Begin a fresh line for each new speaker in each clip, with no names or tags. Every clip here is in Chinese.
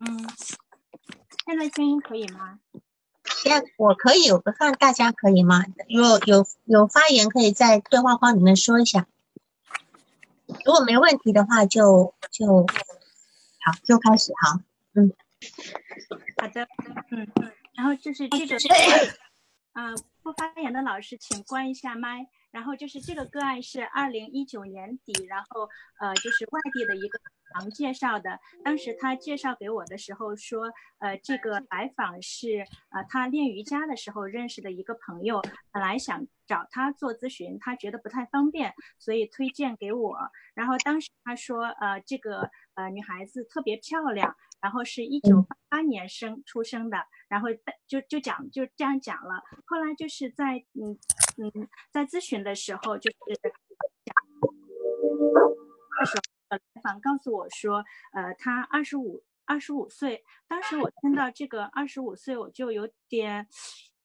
嗯，现在声音可以吗？
现在我可以，我看大家可以吗？如果有有发言，可以在对话框里面说一下。如果没问题的话，就就好，就开始哈。嗯，
好的，嗯嗯，然后就是这个，啊，不发言的老师请关一下麦。然后就是这个个案是二零一九年底，然后呃就是外地的一个行介绍的。当时他介绍给我的时候说，呃这个来访是呃他练瑜伽的时候认识的一个朋友，本来想找他做咨询，他觉得不太方便，所以推荐给我。然后当时他说，呃这个呃女孩子特别漂亮，然后是一九八八年生出生的。然后就就讲就这样讲了。后来就是在嗯嗯在咨询的时候，就是讲的时候，来访告诉我说，呃，他二十五二十五岁。当时我听到这个二十五岁，我就有点。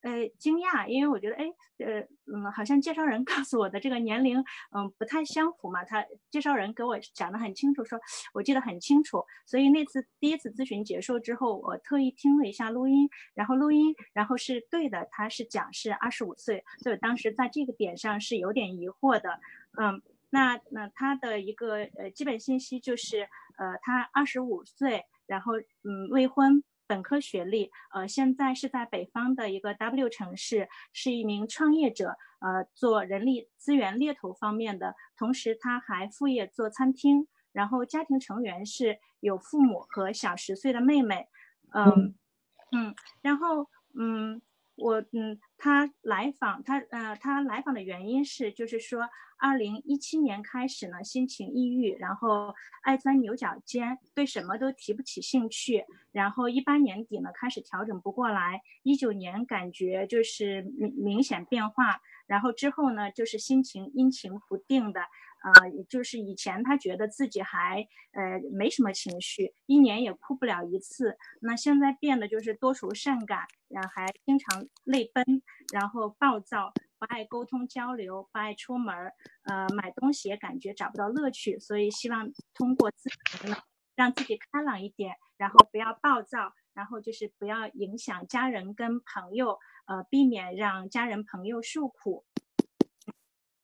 呃，惊讶，因为我觉得，哎，呃，嗯，好像介绍人 告诉我的这个年龄，嗯，不太相符嘛。他介绍人给我讲的很清楚，说我记得很清楚。所以那次第一次咨询结束之后，我特意听了一下录音，然后录音，然后是对的，他是讲是二十五岁，所以当时在这个点上是有点疑惑的。嗯，那那他的一个呃基本信息就是，呃，他二十五岁，然后嗯未婚。本科学历，呃，现在是在北方的一个 W 城市，是一名创业者，呃，做人力资源猎头方面的，同时他还副业做餐厅，然后家庭成员是有父母和小十岁的妹妹，嗯嗯，然后嗯。我嗯，他来访，他呃，他来访的原因是，就是说，二零一七年开始呢，心情抑郁，然后爱钻牛角尖，对什么都提不起兴趣，然后一八年底呢，开始调整不过来，一九年感觉就是明明显变化，然后之后呢，就是心情阴晴不定的。呃，就是以前他觉得自己还呃没什么情绪，一年也哭不了一次。那现在变得就是多愁善感，然后还经常泪奔，然后暴躁，不爱沟通交流，不爱出门，呃，买东西也感觉找不到乐趣。所以希望通过自己，让自己开朗一点，然后不要暴躁，然后就是不要影响家人跟朋友，呃，避免让家人朋友受苦。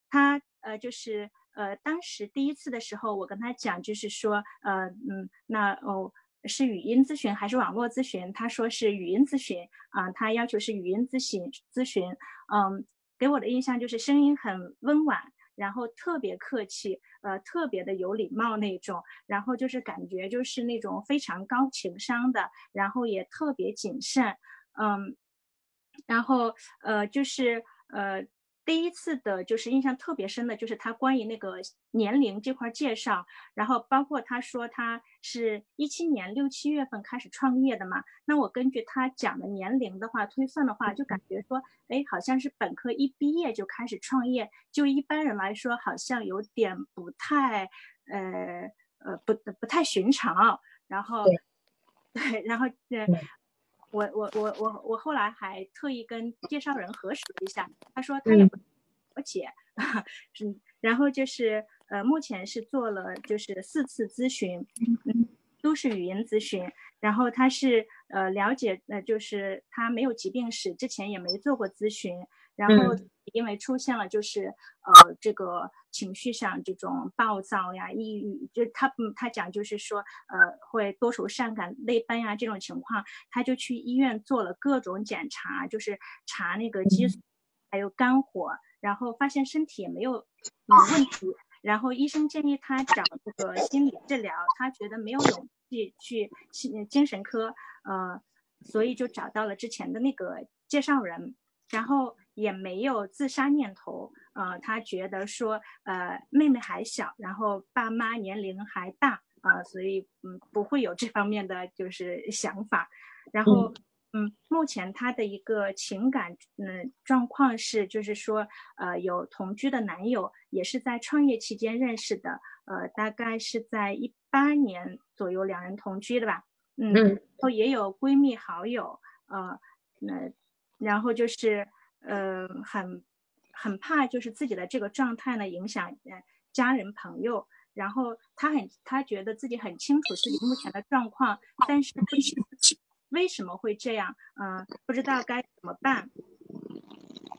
他呃就是。呃，当时第一次的时候，我跟他讲，就是说，呃，嗯，那哦，是语音咨询还是网络咨询？他说是语音咨询啊，他要求是语音咨询咨询。嗯，给我的印象就是声音很温婉，然后特别客气，呃，特别的有礼貌那种，然后就是感觉就是那种非常高情商的，然后也特别谨慎，嗯，然后呃，就是呃。第一次的就是印象特别深的，就是他关于那个年龄这块介绍，然后包括他说他是一七年六七月份开始创业的嘛，那我根据他讲的年龄的话推算的话，就感觉说，哎，好像是本科一毕业就开始创业，就一般人来说好像有点不太，呃呃不不太寻常，然后对，然后呃。我我我我我后来还特意跟介绍人核实了一下，他说他也不了解，嗯，然后就是呃，目前是做了就是四次咨询，嗯，都是语音咨询，然后他是呃了解呃就是他没有疾病史，之前也没做过咨询。然后因为出现了就是呃这个情绪上这种暴躁呀、抑郁，就他他讲就是说呃会多愁善感、泪奔呀这种情况，他就去医院做了各种检查，就是查那个激素，还有肝火，然后发现身体也没有问题，然后医生建议他找这个心理治疗，他觉得没有勇气去心精神科，呃，所以就找到了之前的那个介绍人，然后。也没有自杀念头，呃，他觉得说，呃，妹妹还小，然后爸妈年龄还大，啊，所以嗯，不会有这方面的就是想法。然后，嗯，目前他的一个情感嗯状况是，就是说，呃，有同居的男友，也是在创业期间认识的，呃，大概是在一八年左右两人同居的吧，嗯，然后也有闺蜜好友，呃，那然后就是。呃，很很怕，就是自己的这个状态呢，影响呃家人朋友，然后他很他觉得自己很清楚自己目前的状况，但是不清为什么会这样，嗯，不知道该怎么办。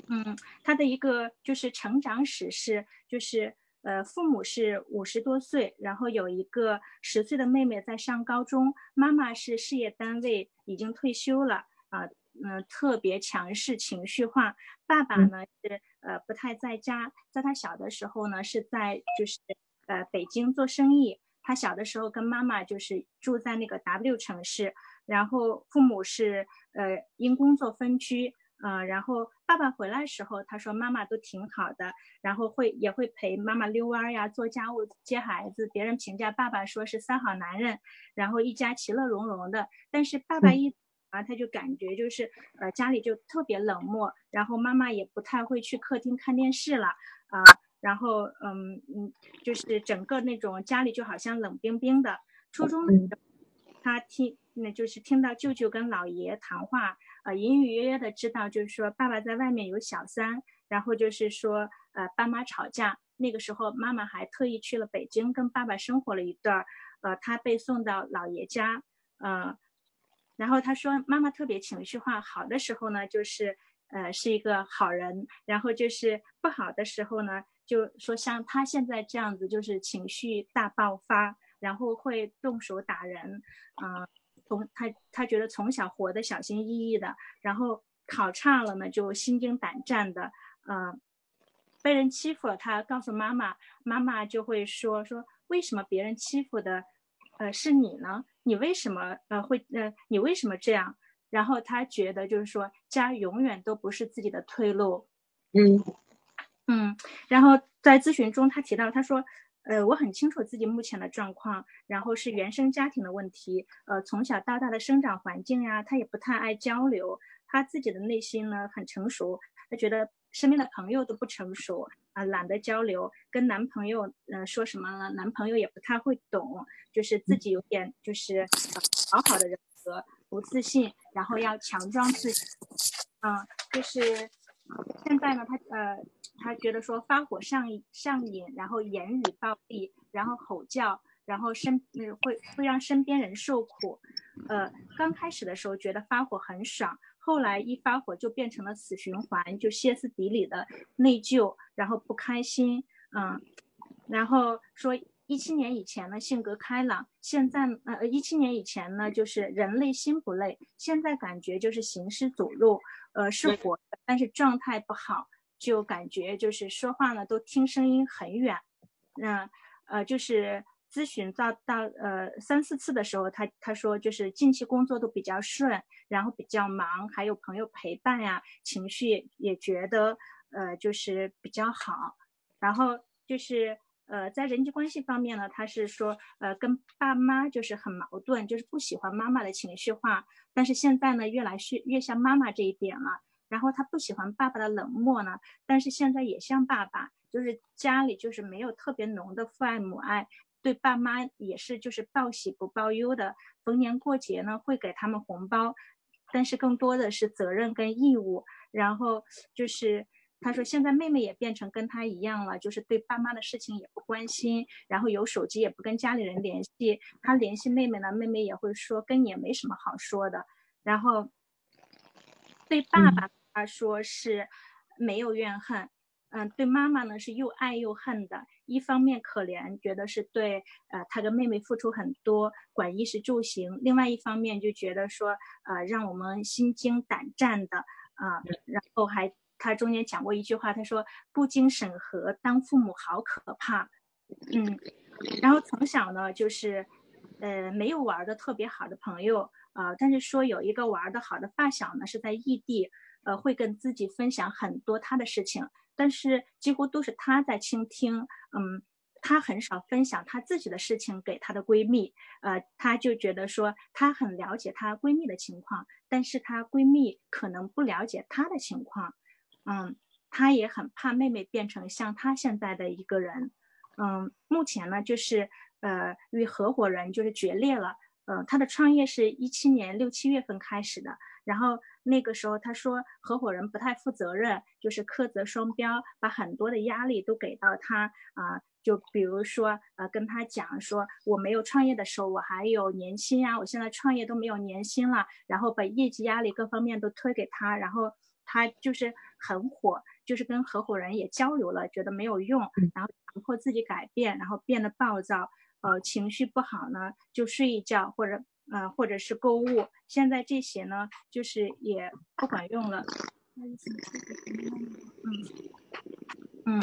嗯，他的一个就是成长史是，就是呃，父母是五十多岁，然后有一个十岁的妹妹在上高中，妈妈是事业单位已经退休了啊，嗯，特别强势情绪化。爸爸呢是呃不太在家，在他小的时候呢是在就是呃北京做生意，他小的时候跟妈妈就是住在那个 W 城市，然后父母是呃因工作分居。嗯，然后爸爸回来时候，他说妈妈都挺好的，然后会也会陪妈妈遛弯呀，做家务、接孩子。别人评价爸爸说是三好男人，然后一家其乐融融的。但是爸爸一啊，他就感觉就是呃家里就特别冷漠，然后妈妈也不太会去客厅看电视了啊，然后嗯嗯，就是整个那种家里就好像冷冰冰的。初中的时候，他听那就是听到舅舅跟姥爷谈话。呃，隐隐约约的知道，就是说爸爸在外面有小三，然后就是说，呃，爸妈吵架。那个时候，妈妈还特意去了北京跟爸爸生活了一段儿。呃，他被送到姥爷家，嗯，然后他说妈妈特别情绪化，好的时候呢，就是呃是一个好人，然后就是不好的时候呢，就说像他现在这样子，就是情绪大爆发，然后会动手打人，嗯。从他他觉得从小活得小心翼翼的，然后考差了呢就心惊胆战的，呃，被人欺负了，他告诉妈妈，妈妈就会说说为什么别人欺负的，呃是你呢？你为什么呃会呃你为什么这样？然后他觉得就是说家永远都不是自己的退路，
嗯
嗯，然后在咨询中他提到他说。呃，我很清楚自己目前的状况，然后是原生家庭的问题，呃，从小到大的生长环境呀，他也不太爱交流，他自己的内心呢很成熟，他觉得身边的朋友都不成熟啊，懒得交流，跟男朋友嗯说什么呢？男朋友也不太会懂，就是自己有点就是讨好的人格，不自信，然后要强装自己，嗯，就是现在呢，他呃。他觉得说发火上上瘾，然后言语暴力，然后吼叫，然后身嗯会会让身边人受苦。呃，刚开始的时候觉得发火很爽，后来一发火就变成了死循环，就歇斯底里的内疚，然后不开心。嗯，然后说一七年以前呢性格开朗，现在呃一七年以前呢就是人累心不累，现在感觉就是行尸走肉，呃是活，但是状态不好。就感觉就是说话呢，都听声音很远。嗯呃，就是咨询到到呃三四次的时候，他他说就是近期工作都比较顺，然后比较忙，还有朋友陪伴呀，情绪也觉得呃就是比较好。然后就是呃在人际关系方面呢，他是说呃跟爸妈就是很矛盾，就是不喜欢妈妈的情绪化，但是现在呢越来越越像妈妈这一点了。然后他不喜欢爸爸的冷漠呢，但是现在也像爸爸，就是家里就是没有特别浓的父爱母爱，对爸妈也是就是报喜不报忧的，逢年过节呢会给他们红包，但是更多的是责任跟义务。然后就是他说现在妹妹也变成跟他一样了，就是对爸妈的事情也不关心，然后有手机也不跟家里人联系，他联系妹妹呢，妹妹也会说跟你也没什么好说的。然后对爸爸。他说是没有怨恨，嗯，对妈妈呢是又爱又恨的。一方面可怜，觉得是对呃他跟妹妹付出很多，管衣食住行；另外一方面就觉得说呃让我们心惊胆战的啊。然后还他中间讲过一句话，他说不经审核当父母好可怕，嗯。然后从小呢就是呃没有玩的特别好的朋友啊，但是说有一个玩的好的发小呢是在异地。呃，会跟自己分享很多他的事情，但是几乎都是她在倾听。嗯，她很少分享她自己的事情给她的闺蜜。呃，她就觉得说她很了解她闺蜜的情况，但是她闺蜜可能不了解她的情况。嗯，她也很怕妹妹变成像她现在的一个人。嗯，目前呢，就是呃与合伙人就是决裂了。嗯，他的创业是一七年六七月份开始的，然后。那个时候，他说合伙人不太负责任，就是苛责双标，把很多的压力都给到他啊，就比如说，呃，跟他讲说，我没有创业的时候，我还有年薪呀，我现在创业都没有年薪了，然后把业绩压力各方面都推给他，然后他就是很火，就是跟合伙人也交流了，觉得没有用，然后强迫自己改变，然后变得暴躁，呃，情绪不好呢，就睡一觉或者，呃，或者是购物，现在这些呢，就是也不管用了，嗯嗯，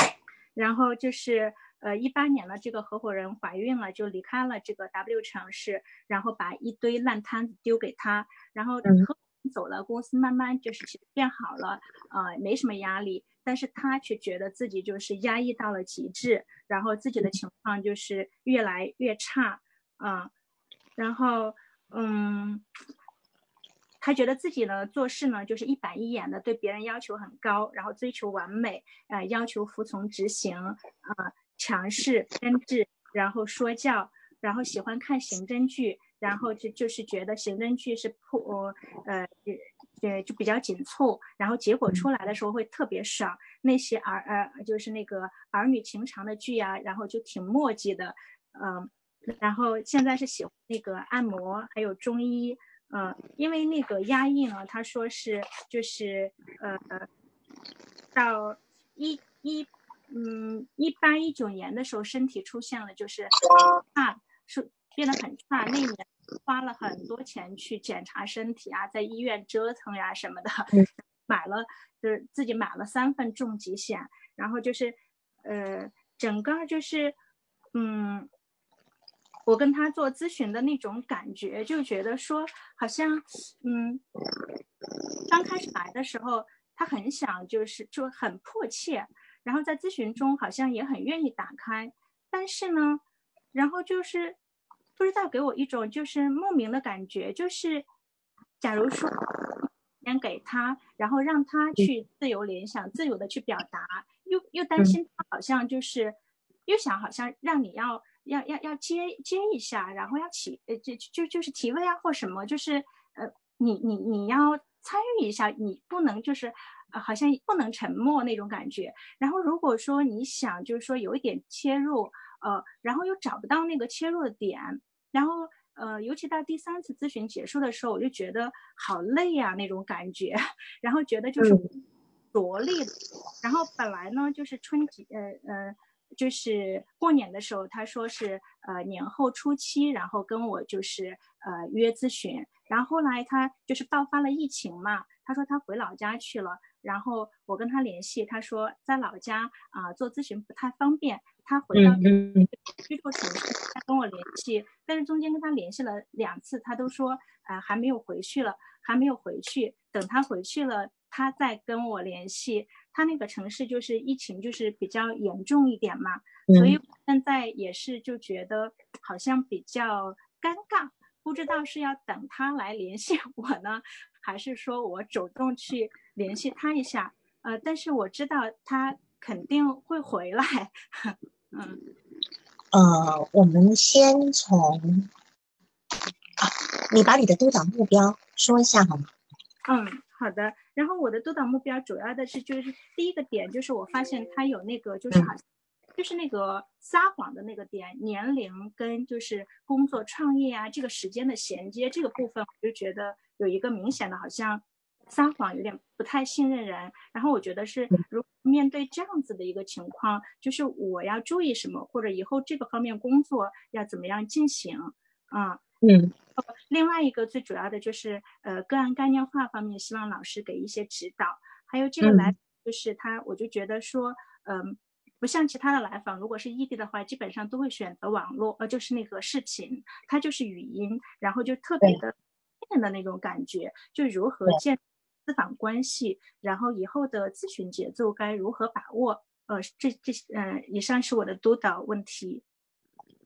然后就是。呃，一八年了，这个合伙人怀孕了，就离开了这个 W 城市，然后把一堆烂摊子丢给他，然后合走了，公司慢慢就是其实变好了，呃，没什么压力，但是他却觉得自己就是压抑到了极致，然后自己的情况就是越来越差，啊，然后嗯，他觉得自己呢做事呢就是一板一眼的，对别人要求很高，然后追求完美，呃，要求服从执行，啊。强势编制，然后说教，然后喜欢看刑侦剧，然后就就是觉得刑侦剧是破，呃，呃，就比较紧凑，然后结果出来的时候会特别爽。那些儿呃，就是那个儿女情长的剧啊，然后就挺墨迹的，嗯，然后现在是喜欢那个按摩，还有中医，嗯，因为那个压抑呢，他说是就是呃，到一一。嗯，一八一九年的时候，身体出现了就是差，是变得很差。那年花了很多钱去检查身体啊，在医院折腾呀什么的，买了就是自己买了三份重疾险，然后就是呃，整个就是嗯，我跟他做咨询的那种感觉，就觉得说好像嗯，刚开始来的时候，他很想就是就很迫切。然后在咨询中好像也很愿意打开，但是呢，然后就是不知道给我一种就是莫名的感觉，就是假如说先给他，然后让他去自由联想、自由的去表达，又又担心他好像就是又想好像让你要要要要接接一下，然后要起呃就就就是提问啊或什么，就是呃你你你要参与一下，你不能就是。呃，好像不能沉默那种感觉。然后如果说你想，就是说有一点切入，呃，然后又找不到那个切入的点，然后呃，尤其到第三次咨询结束的时候，我就觉得好累呀那种感觉，然后觉得就是着力。然后本来呢，就是春节，呃呃，就是过年的时候，他说是呃年后初期，然后跟我就是呃约咨询。然后后来他就是爆发了疫情嘛，他说他回老家去了。然后我跟他联系，他说在老家啊做咨询不太方便，他回到居住城市他跟我联系。但是中间跟他联系了两次，他都说呃还没有回去了，还没有回去。等他回去了，他在跟我联系。他那个城市就是疫情就是比较严重一点嘛，所以现在也是就觉得好像比较尴尬，不知道是要等他来联系我呢，还是说我主动去。联系他一下，呃，但是我知道他肯定会回来，嗯，
呃，我们先从，啊，你把你的督导目标说一下好吗？
嗯，好的。然后我的督导目标主要的是就是第一个点就是我发现他有那个就是好像就是那个撒谎的那个点，年龄跟就是工作创业啊这个时间的衔接这个部分，我就觉得有一个明显的好像。撒谎有点不太信任人，然后我觉得是，如面对这样子的一个情况，就是我要注意什么，或者以后这个方面工作要怎么样进行啊？
嗯，
另外一个最主要的就是，呃，个案概念化方面，希望老师给一些指导。还有这个来就是他，我就觉得说，嗯，不像其他的来访，如果是异地的话，基本上都会选择网络，呃，就是那个视频，它就是语音，然后就特别的变的那种感觉，就如何建。咨访关系，然后以后的咨询节奏该如何把握？呃，这这嗯，以上是我的督导问题。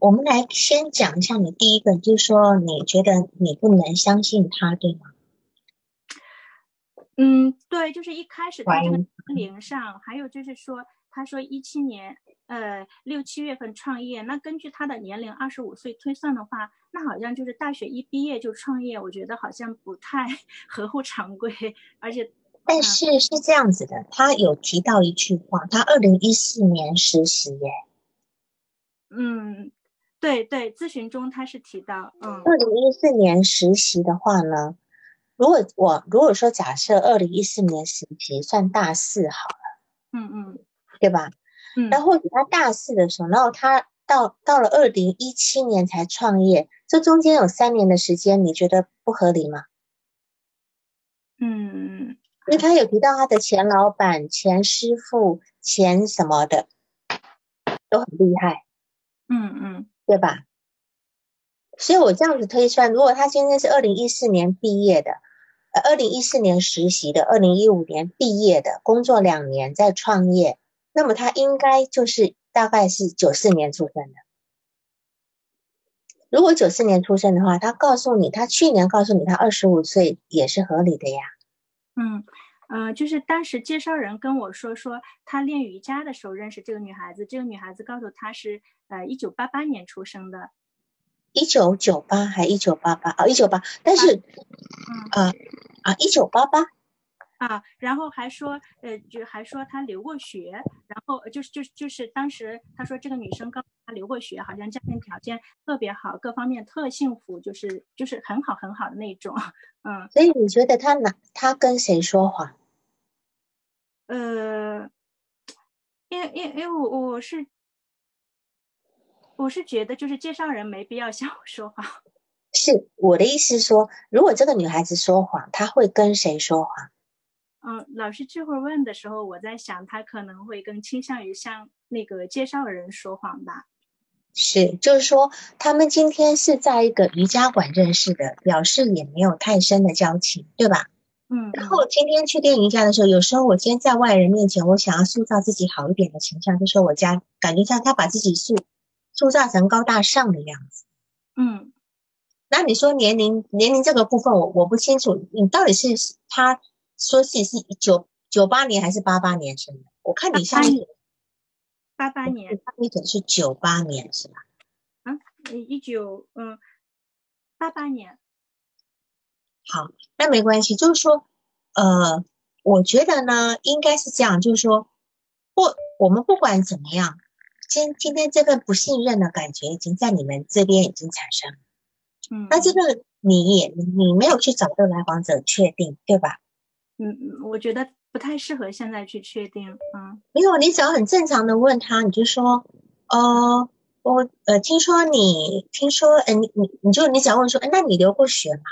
我们来先讲一下你第一个，就是说你觉得你不能相信他，对吗？
嗯，对，就是一开始他这个年龄上，还有就是说，他说一七年。呃，六七月份创业，那根据他的年龄二十五岁推算的话，那好像就是大学一毕业就创业，我觉得好像不太 合乎常规。而且，
但是是这样子的，他有提到一句话，他二零一四年实习耶，
嗯，对对，咨询中他是提到，嗯，
二零一四年实习的话呢，如果我如果说假设二零一四年实习算大四好了，
嗯嗯，
对吧？
嗯，
那或者他大四的时候，然后他到到了二零一七年才创业，这中间有三年的时间，你觉得不合理吗？
嗯，
因为他有提到他的前老板、前师傅、前什么的都很厉害，
嗯嗯，
对吧？所以我这样子推算，如果他今天是二零一四年毕业的，呃，二零一四年实习的，二零一五年毕业的，工作两年再创业，那么他应该就是大概是九四年出生的。如果九四年出生的话，他告诉你，他去年告诉你他二十五岁也是合理的呀。
嗯，呃，就是当时介绍人跟我说，说他练瑜伽的时候认识这个女孩子，这个女孩子告诉他是呃一九八八年出生的，
一九九八还一九八八哦，一九八，但是
嗯。
啊啊一九八八。
啊，然后还说呃就还说她留过学，然后就是就是就是当时他说这个女生告诉他留过学，好像家庭条件特别好，各方面特幸福，就是就是很好很好的那种，嗯。
所以你觉得他哪他跟谁说谎？
呃，因为因为因为我我是我是觉得就是介绍人没必要向我说谎。
是我的意思是说，如果这个女孩子说谎，她会跟谁说谎？
嗯，老师这会儿问的时候，我在想她可能会更倾向于向那个介绍人说谎吧。
是，就是说，他们今天是在一个瑜伽馆认识的，表示也没有太深的交情，对吧？
嗯，
然后今天去练瑜伽的时候，有时候我今天在外人面前，我想要塑造自己好一点的形象，就说我家感觉像他把自己塑塑造成高大上的样子。
嗯
那你说年龄年龄这个部分我，我不清楚，你到底是他说自己是九九八年还是八八年生的？我看你下面
八八年，
你可能是九八年是吧？
啊一九嗯八八年。
好，那没关系，就是说，呃，我觉得呢，应该是这样，就是说，不我们不管怎么样，今今天这份不信任的感觉已经在你们这边已经产生了。
嗯，
那这个你也你没有去找这个来访者确定，对吧？
嗯嗯，我觉得不太适合现在去确定。嗯
没有，你只要很正常的问他，你就说，呃，我呃听说你听说，呃你你你就你只要问说，哎，那你留过学吗？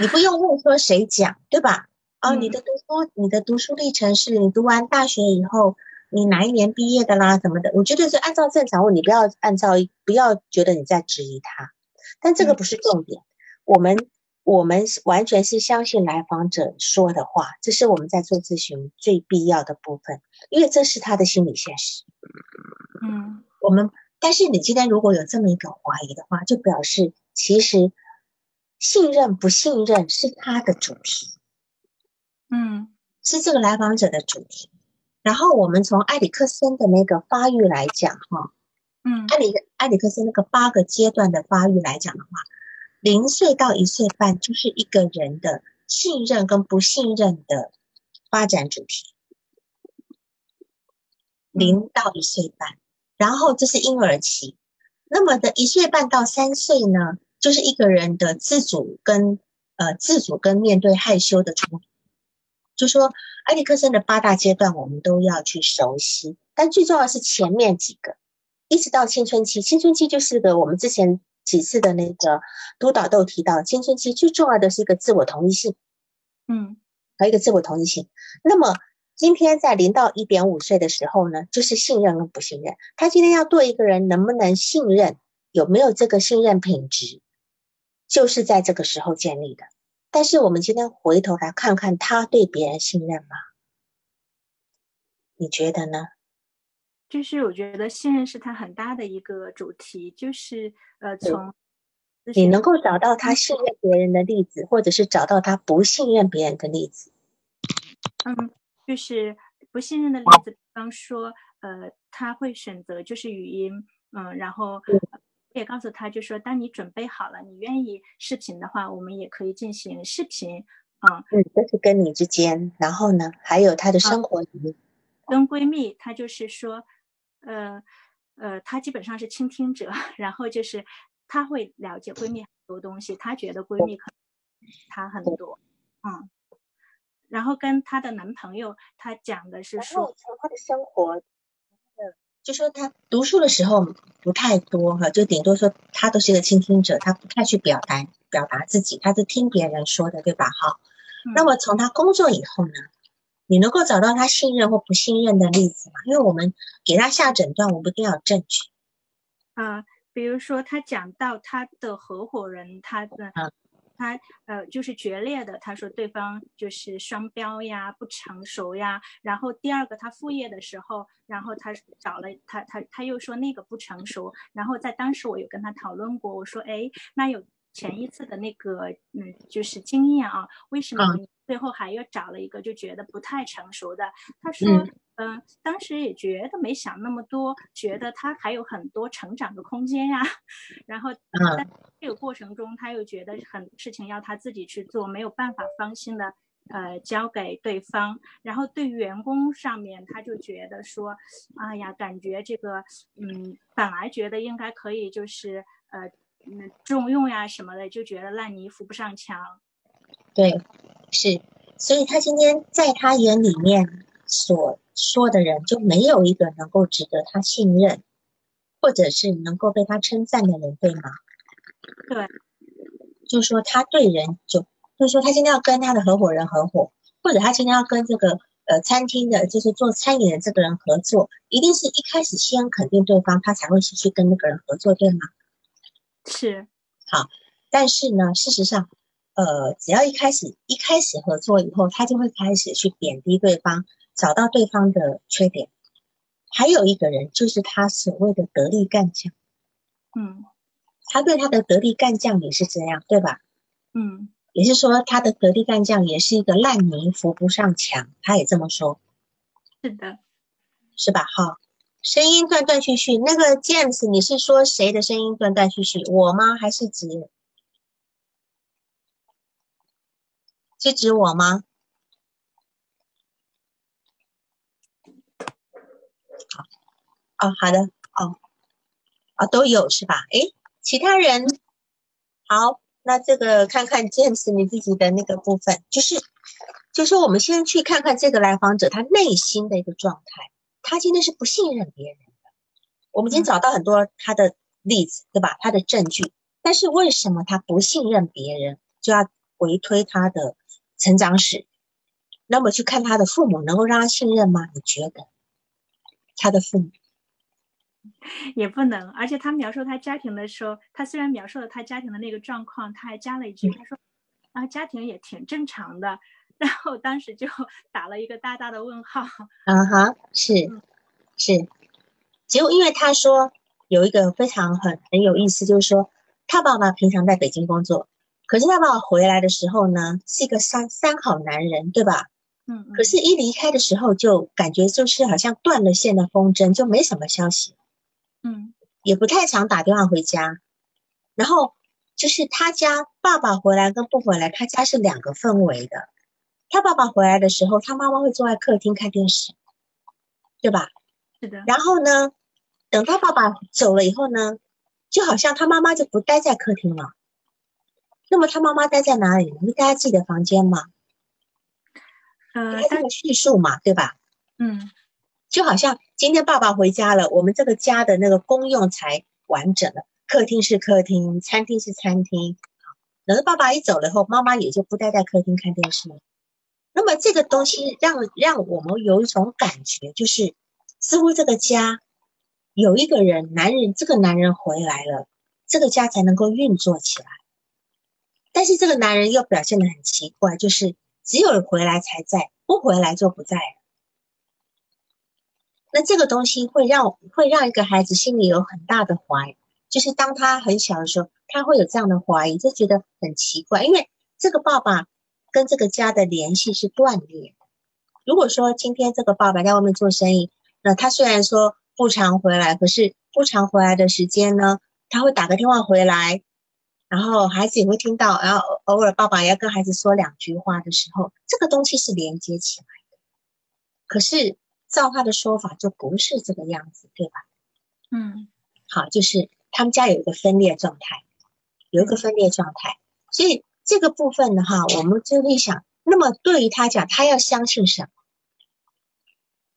你不用问说谁讲，对吧？哦，你的读书你的读书历程是你读完大学以后，你哪一年毕业的啦什么的？我觉得是按照正常问，你不要按照不要觉得你在质疑他，但这个不是重点，我们。我们完全是相信来访者说的话，这是我们在做咨询最必要的部分，因为这是他的心理现实。
嗯
我们，但是你今天如果有这么一个怀疑的话，就表示其实信任不信任是他的主题，
嗯
是这个来访者的主题。然后我们从埃里克森的那个发育来讲，哈，
嗯
埃里埃里克森那个八个阶段的发育来讲的话。零岁到一岁半就是一个人的信任跟不信任的发展主题。零到一岁半，然后这是婴儿期。那么的一岁半到三岁呢，就是一个人的自主跟呃自主跟面对害羞的冲突。就说埃里克森的八大阶段，我们都要去熟悉，但最重要的是前面几个，一直到青春期。青春期就是个我们之前。几次的那个督导都提到，青春期最重要的是一个自我同一性，
嗯，
还有一个自我同一性。那么今天在零到一点五岁的时候呢，就是信任跟不信任。他今天要对一个人能不能信任，有没有这个信任品质，就是在这个时候建立的。但是我们今天回头来看看，他对别人信任吗？你觉得呢？
就是我觉得信任是他很大的一个主题，就是呃，从
你能够找到他信任别人的例子，或者是找到他不信任别人的例子。
嗯，就是不信任的例子，比方说，呃，他会选择就是语音，嗯，然后也告诉他，就说当你准备好了，你愿意视频的话，我们也可以进行视频，嗯，
嗯，这是跟你之间，然后呢，还有她的生活
跟闺蜜，她就是说。呃呃，她基本上是倾听者，然后就是她会了解闺蜜很多东西，她觉得闺蜜可能他很多，嗯。然后跟她的男朋友，她讲的是说，
她的生活，就说他读书的时候不太多哈，就顶多说他都是一个倾听者，他不太去表达表达自己，他是听别人说的，对吧？哈。那么从他工作以后呢，你能够找到他信任或不信任的例子吗？因为我们给他下诊断，我们一定要有证据。
啊，比如说他讲到他的合伙人，他的。他呃就是决裂的，他说对方就是双标呀，不成熟呀。然后第二个他副业的时候，然后他找了他他他又说那个不成熟。然后在当时我有跟他讨论过，我说哎，那有前一次的那个嗯就是经验啊，为什么你最后还又找了一个就觉得不太成熟的？他说。嗯，当时也觉得没想那么多，觉得他还有很多成长的空间呀。然后，在这个过程中，他又觉得很多事情要他自己去做，没有办法放心的呃交给对方。然后对员工上面，他就觉得说，哎呀，感觉这个嗯，本来觉得应该可以就是呃嗯重用呀什么的，就觉得烂泥扶不上墙。
对，是，所以他今天在他眼里面所。说的人就没有一个能够值得他信任，或者是能够被他称赞的人，对吗？
对，
就说他对人就，就说他今天要跟他的合伙人合伙，或者他今天要跟这个呃餐厅的，就是做餐饮的这个人合作，一定是一开始先肯定对方，他才会去跟那个人合作，对吗？
是，
好，但是呢，事实上，呃，只要一开始一开始合作以后，他就会开始去贬低对方。找到对方的缺点，还有一个人就是他所谓的得力干将，
嗯，
他对他的得力干将也是这样，对吧？
嗯，
也是说他的得力干将也是一个烂泥扶不上墙，他也这么说，
是的，
是吧？好，声音断断续续，那个 James，你是说谁的声音断断续续？我吗？还是指是指我吗？哦，好的，哦，啊，都有是吧？诶，其他人，好，那这个看看 James 你自己的那个部分，就是，就是我们先去看看这个来访者他内心的一个状态，他今天是不信任别人的，我们已经找到很多他的例子，对吧？他的证据，但是为什么他不信任别人，就要回推他的成长史？那么去看他的父母，能够让他信任吗？你觉得他的父母？
也不能，而且他描述他家庭的时候，他虽然描述了他家庭的那个状况，他还加了一句，他说啊，家庭也挺正常的。然后当时就 打了一个大大的问号。
嗯哼，是是。结果因为他说有一个非常很很有意思，就是说他爸爸平常在北京工作，可是他爸爸回来的时候呢，是一个三三好男人，对吧？
嗯。
可是，一离开的时候，就感觉就是好像断了线的风筝，就没什么消息。
嗯，
也不太常打电话回家，然后就是他家爸爸回来跟不回来，他家是两个氛围的。他爸爸回来的时候，他妈妈会坐在客厅看电视，对吧？
是的。
然后呢，等他爸爸走了以后呢，就好像他妈妈就不待在客厅了。那么他妈妈待在哪里？就待在自己的房间嘛。
嗯，
这个叙述嘛，对吧？
嗯。
就好像今天爸爸回家了，我们这个家的那个功用才完整了。客厅是客厅，餐厅是餐厅。等到爸爸一走了后，妈妈也就不待在客厅看电视了。那么这个东西让让我们有一种感觉，就是似乎这个家有一个人，男人，这个男人回来了，这个家才能够运作起来。但是这个男人又表现得很奇怪，就是只有回来才在，不回来就不在。那这个东西会让会让一个孩子心里有很大的怀疑，就是当他很小的时候，他会有这样的怀疑，就觉得很奇怪，因为这个爸爸跟这个家的联系是断裂。如果说今天这个爸爸在外面做生意，那他虽然说不常回来，可是不常回来的时间呢，他会打个电话回来，然后孩子也会听到，然后偶尔爸爸要跟孩子说两句话的时候，这个东西是连接起来的。可是。照他的说法就不是这个样子，对吧？
嗯，
好，就是他们家有一个分裂状态，有一个分裂状态，所以这个部分的话，我们就会想，那么对于他讲，他要相信什么？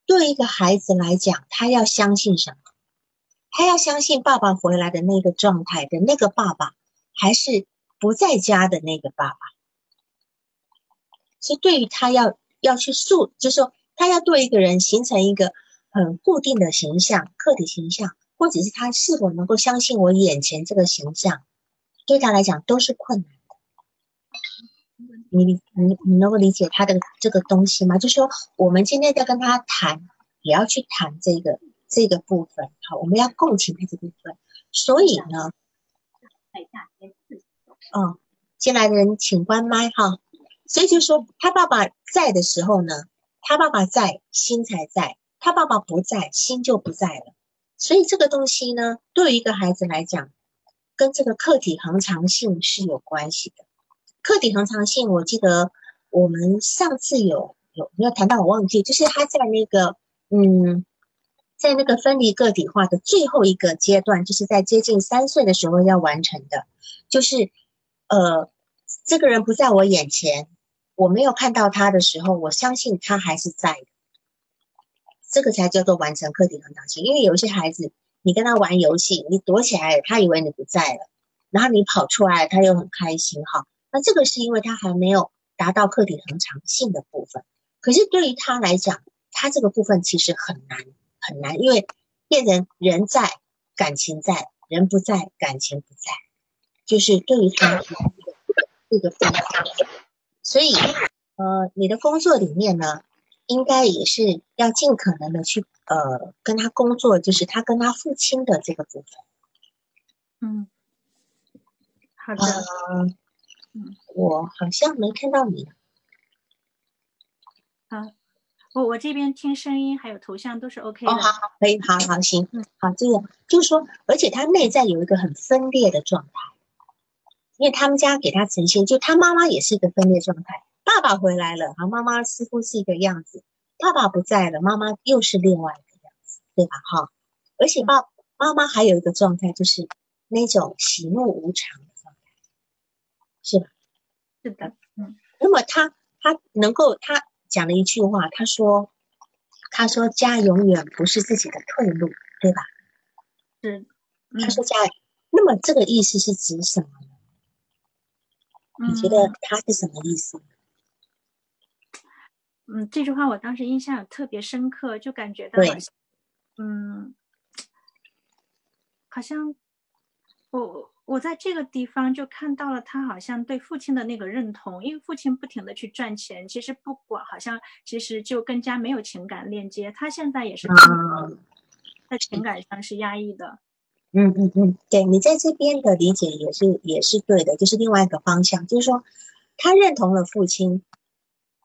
对一个孩子来讲，他要相信什么？他要相信爸爸回来的那个状态的那个爸爸，还是不在家的那个爸爸？所以对于他要要去塑，就是说他要对一个人形成一个很固定的形象、客体形象，或者是他是否能够相信我眼前这个形象，对他来讲都是困难的。你你你能够理解他的这个东西吗？就是说，我们今天在跟他谈，也要去谈这个。这个部分好，我们要共情的这部分。所以呢，嗯，进来的人请关麦哈。所以就说他爸爸在的时候呢，他爸爸在，心才在；他爸爸不在，心就不在了。所以这个东西呢，对于一个孩子来讲，跟这个客体恒常性是有关系的。客体恒常性，我记得我们上次有有没有谈到？我忘记，就是他在那个嗯。在那个分离个体化的最后一个阶段，就是在接近三岁的时候要完成的，就是，呃，这个人不在我眼前，我没有看到他的时候，我相信他还是在的，这个才叫做完成课题恒常性。因为有些孩子，你跟他玩游戏，你躲起来，他以为你不在了，然后你跑出来，他又很开心哈。那这个是因为他还没有达到课题恒常性的部分，可是对于他来讲，他这个部分其实很难。很难，因为变成人在，感情在；人不在，感情不在。就是对于他这个方所以呃，你的工作里面呢，应该也是要尽可能的去呃跟他工作，就是他跟他父亲的这个部分。
嗯，好的。
嗯，我好像没看到你。
好。我我这边听声音还有头像都是 OK 的。
哦，好，好，可以，好好行，嗯，好，这个就是说，而且他内在有一个很分裂的状态，因为他们家给他呈现，就他妈妈也是一个分裂状态。爸爸回来了，好，妈妈似乎是一个样子；爸爸不在了，妈妈又是另外一个样子，对吧？哈，而且爸妈妈还有一个状态，就是那种喜怒无常的状态，是吧？
是的，嗯。
那么他他能够他。讲了一句话，他说：“他说家永远不是自己的退路，对吧？”
是。
他说家，那么这个意思是指什么呢？你觉得他是什么意思？
嗯，这句话我当时印象特别深刻，就感觉到，嗯，好像我。我在这个地方就看到了他好像对父亲的那个认同，因为父亲不停的去赚钱，其实不管好像其实就更加没有情感链接。他现在也是在情感上是压抑的。
嗯嗯嗯，对你在这边的理解也是也是对的，就是另外一个方向，就是说他认同了父亲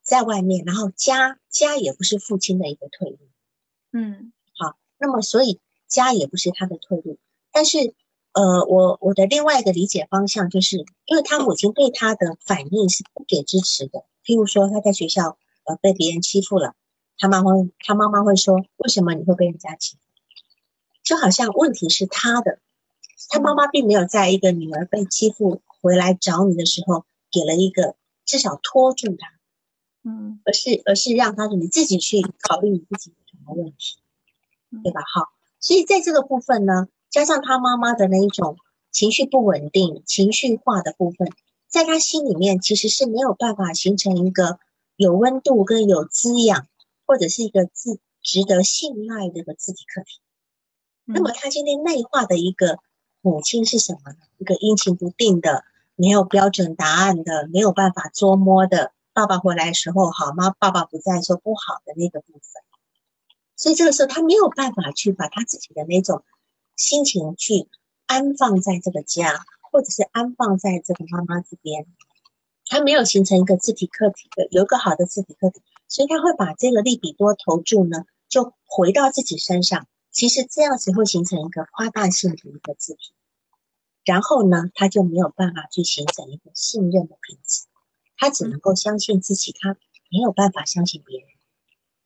在外面，然后家家也不是父亲的一个退路。
嗯，
好，那么所以家也不是他的退路，但是。呃，我我的另外一个理解方向就是，因为他母亲对他的反应是不给支持的。譬如说，他在学校呃被别人欺负了，他妈妈他妈妈会说：“为什么你会被人家欺负？”就好像问题是他的，他妈妈并没有在一个女儿被欺负回来找你的时候，给了一个至少拖住他，
嗯，
而是而是让他你自己去考虑你自己什么问题，对吧？好，所以在这个部分呢。加上他妈妈的那一种情绪不稳定、情绪化的部分，在他心里面其实是没有办法形成一个有温度跟有滋养，或者是一个自值得信赖的一个自体客体。那么他今天内化的一个母亲是什么呢？一个阴晴不定的、没有标准答案的、没有办法捉摸的。爸爸回来的时候好吗？爸爸不在说不好的那个部分。所以这个时候他没有办法去把他自己的那种。心情去安放在这个家，或者是安放在这个妈妈这边，他没有形成一个自体客体的，有一个好的自体客体，所以他会把这个利比多投注呢，就回到自己身上。其实这样子会形成一个夸大性的一个自体，然后呢，他就没有办法去形成一个信任的品质，他只能够相信自己，他没有办法相信别人。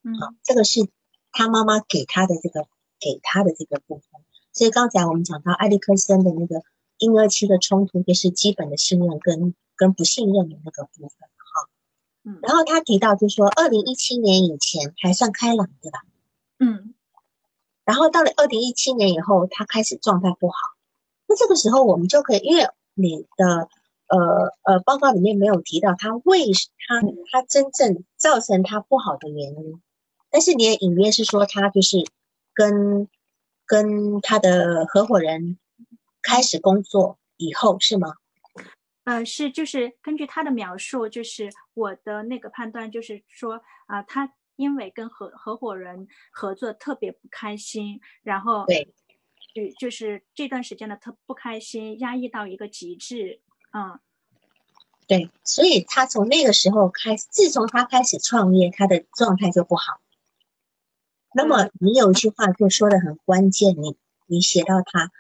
嗯，
好，这个是他妈妈给他的这个给他的这个部分。所以刚才我们讲到埃利克森的那个婴儿期的冲突，就是基本的信任跟跟不信任的那个部分，哈。
嗯。
然后他提到，就是说，二零一七年以前还算开朗，对吧？
嗯。
然后到了二零一七年以后，他开始状态不好。那这个时候我们就可以，因为你的呃呃报告里面没有提到他为他他真正造成他不好的原因，但是你也隐约是说他就是跟。跟他的合伙人开始工作以后是吗？
呃，是，就是根据他的描述，就是我的那个判断，就是说啊，他因为跟合合伙人合作特别不开心，然后
对，
就就是这段时间的特不开心，压抑到一个极致，嗯，
对，所以他从那个时候开始，自从他开始创业，他的状态就不好。那么你有一句话就说的很关键，你你写到他，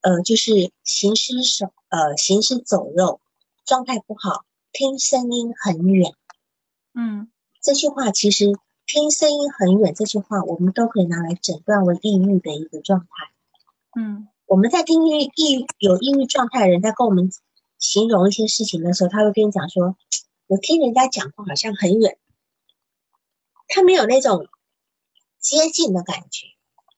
呃，就是行尸走呃行尸走肉，状态不好，听声音很远，
嗯，
这句话其实听声音很远这句话，我们都可以拿来诊断为抑郁的一个状态，
嗯，
我们在听抑抑有抑郁状态的人在跟我们形容一些事情的时候，他会跟你讲说，我听人家讲话好像很远，他没有那种。接近的感觉，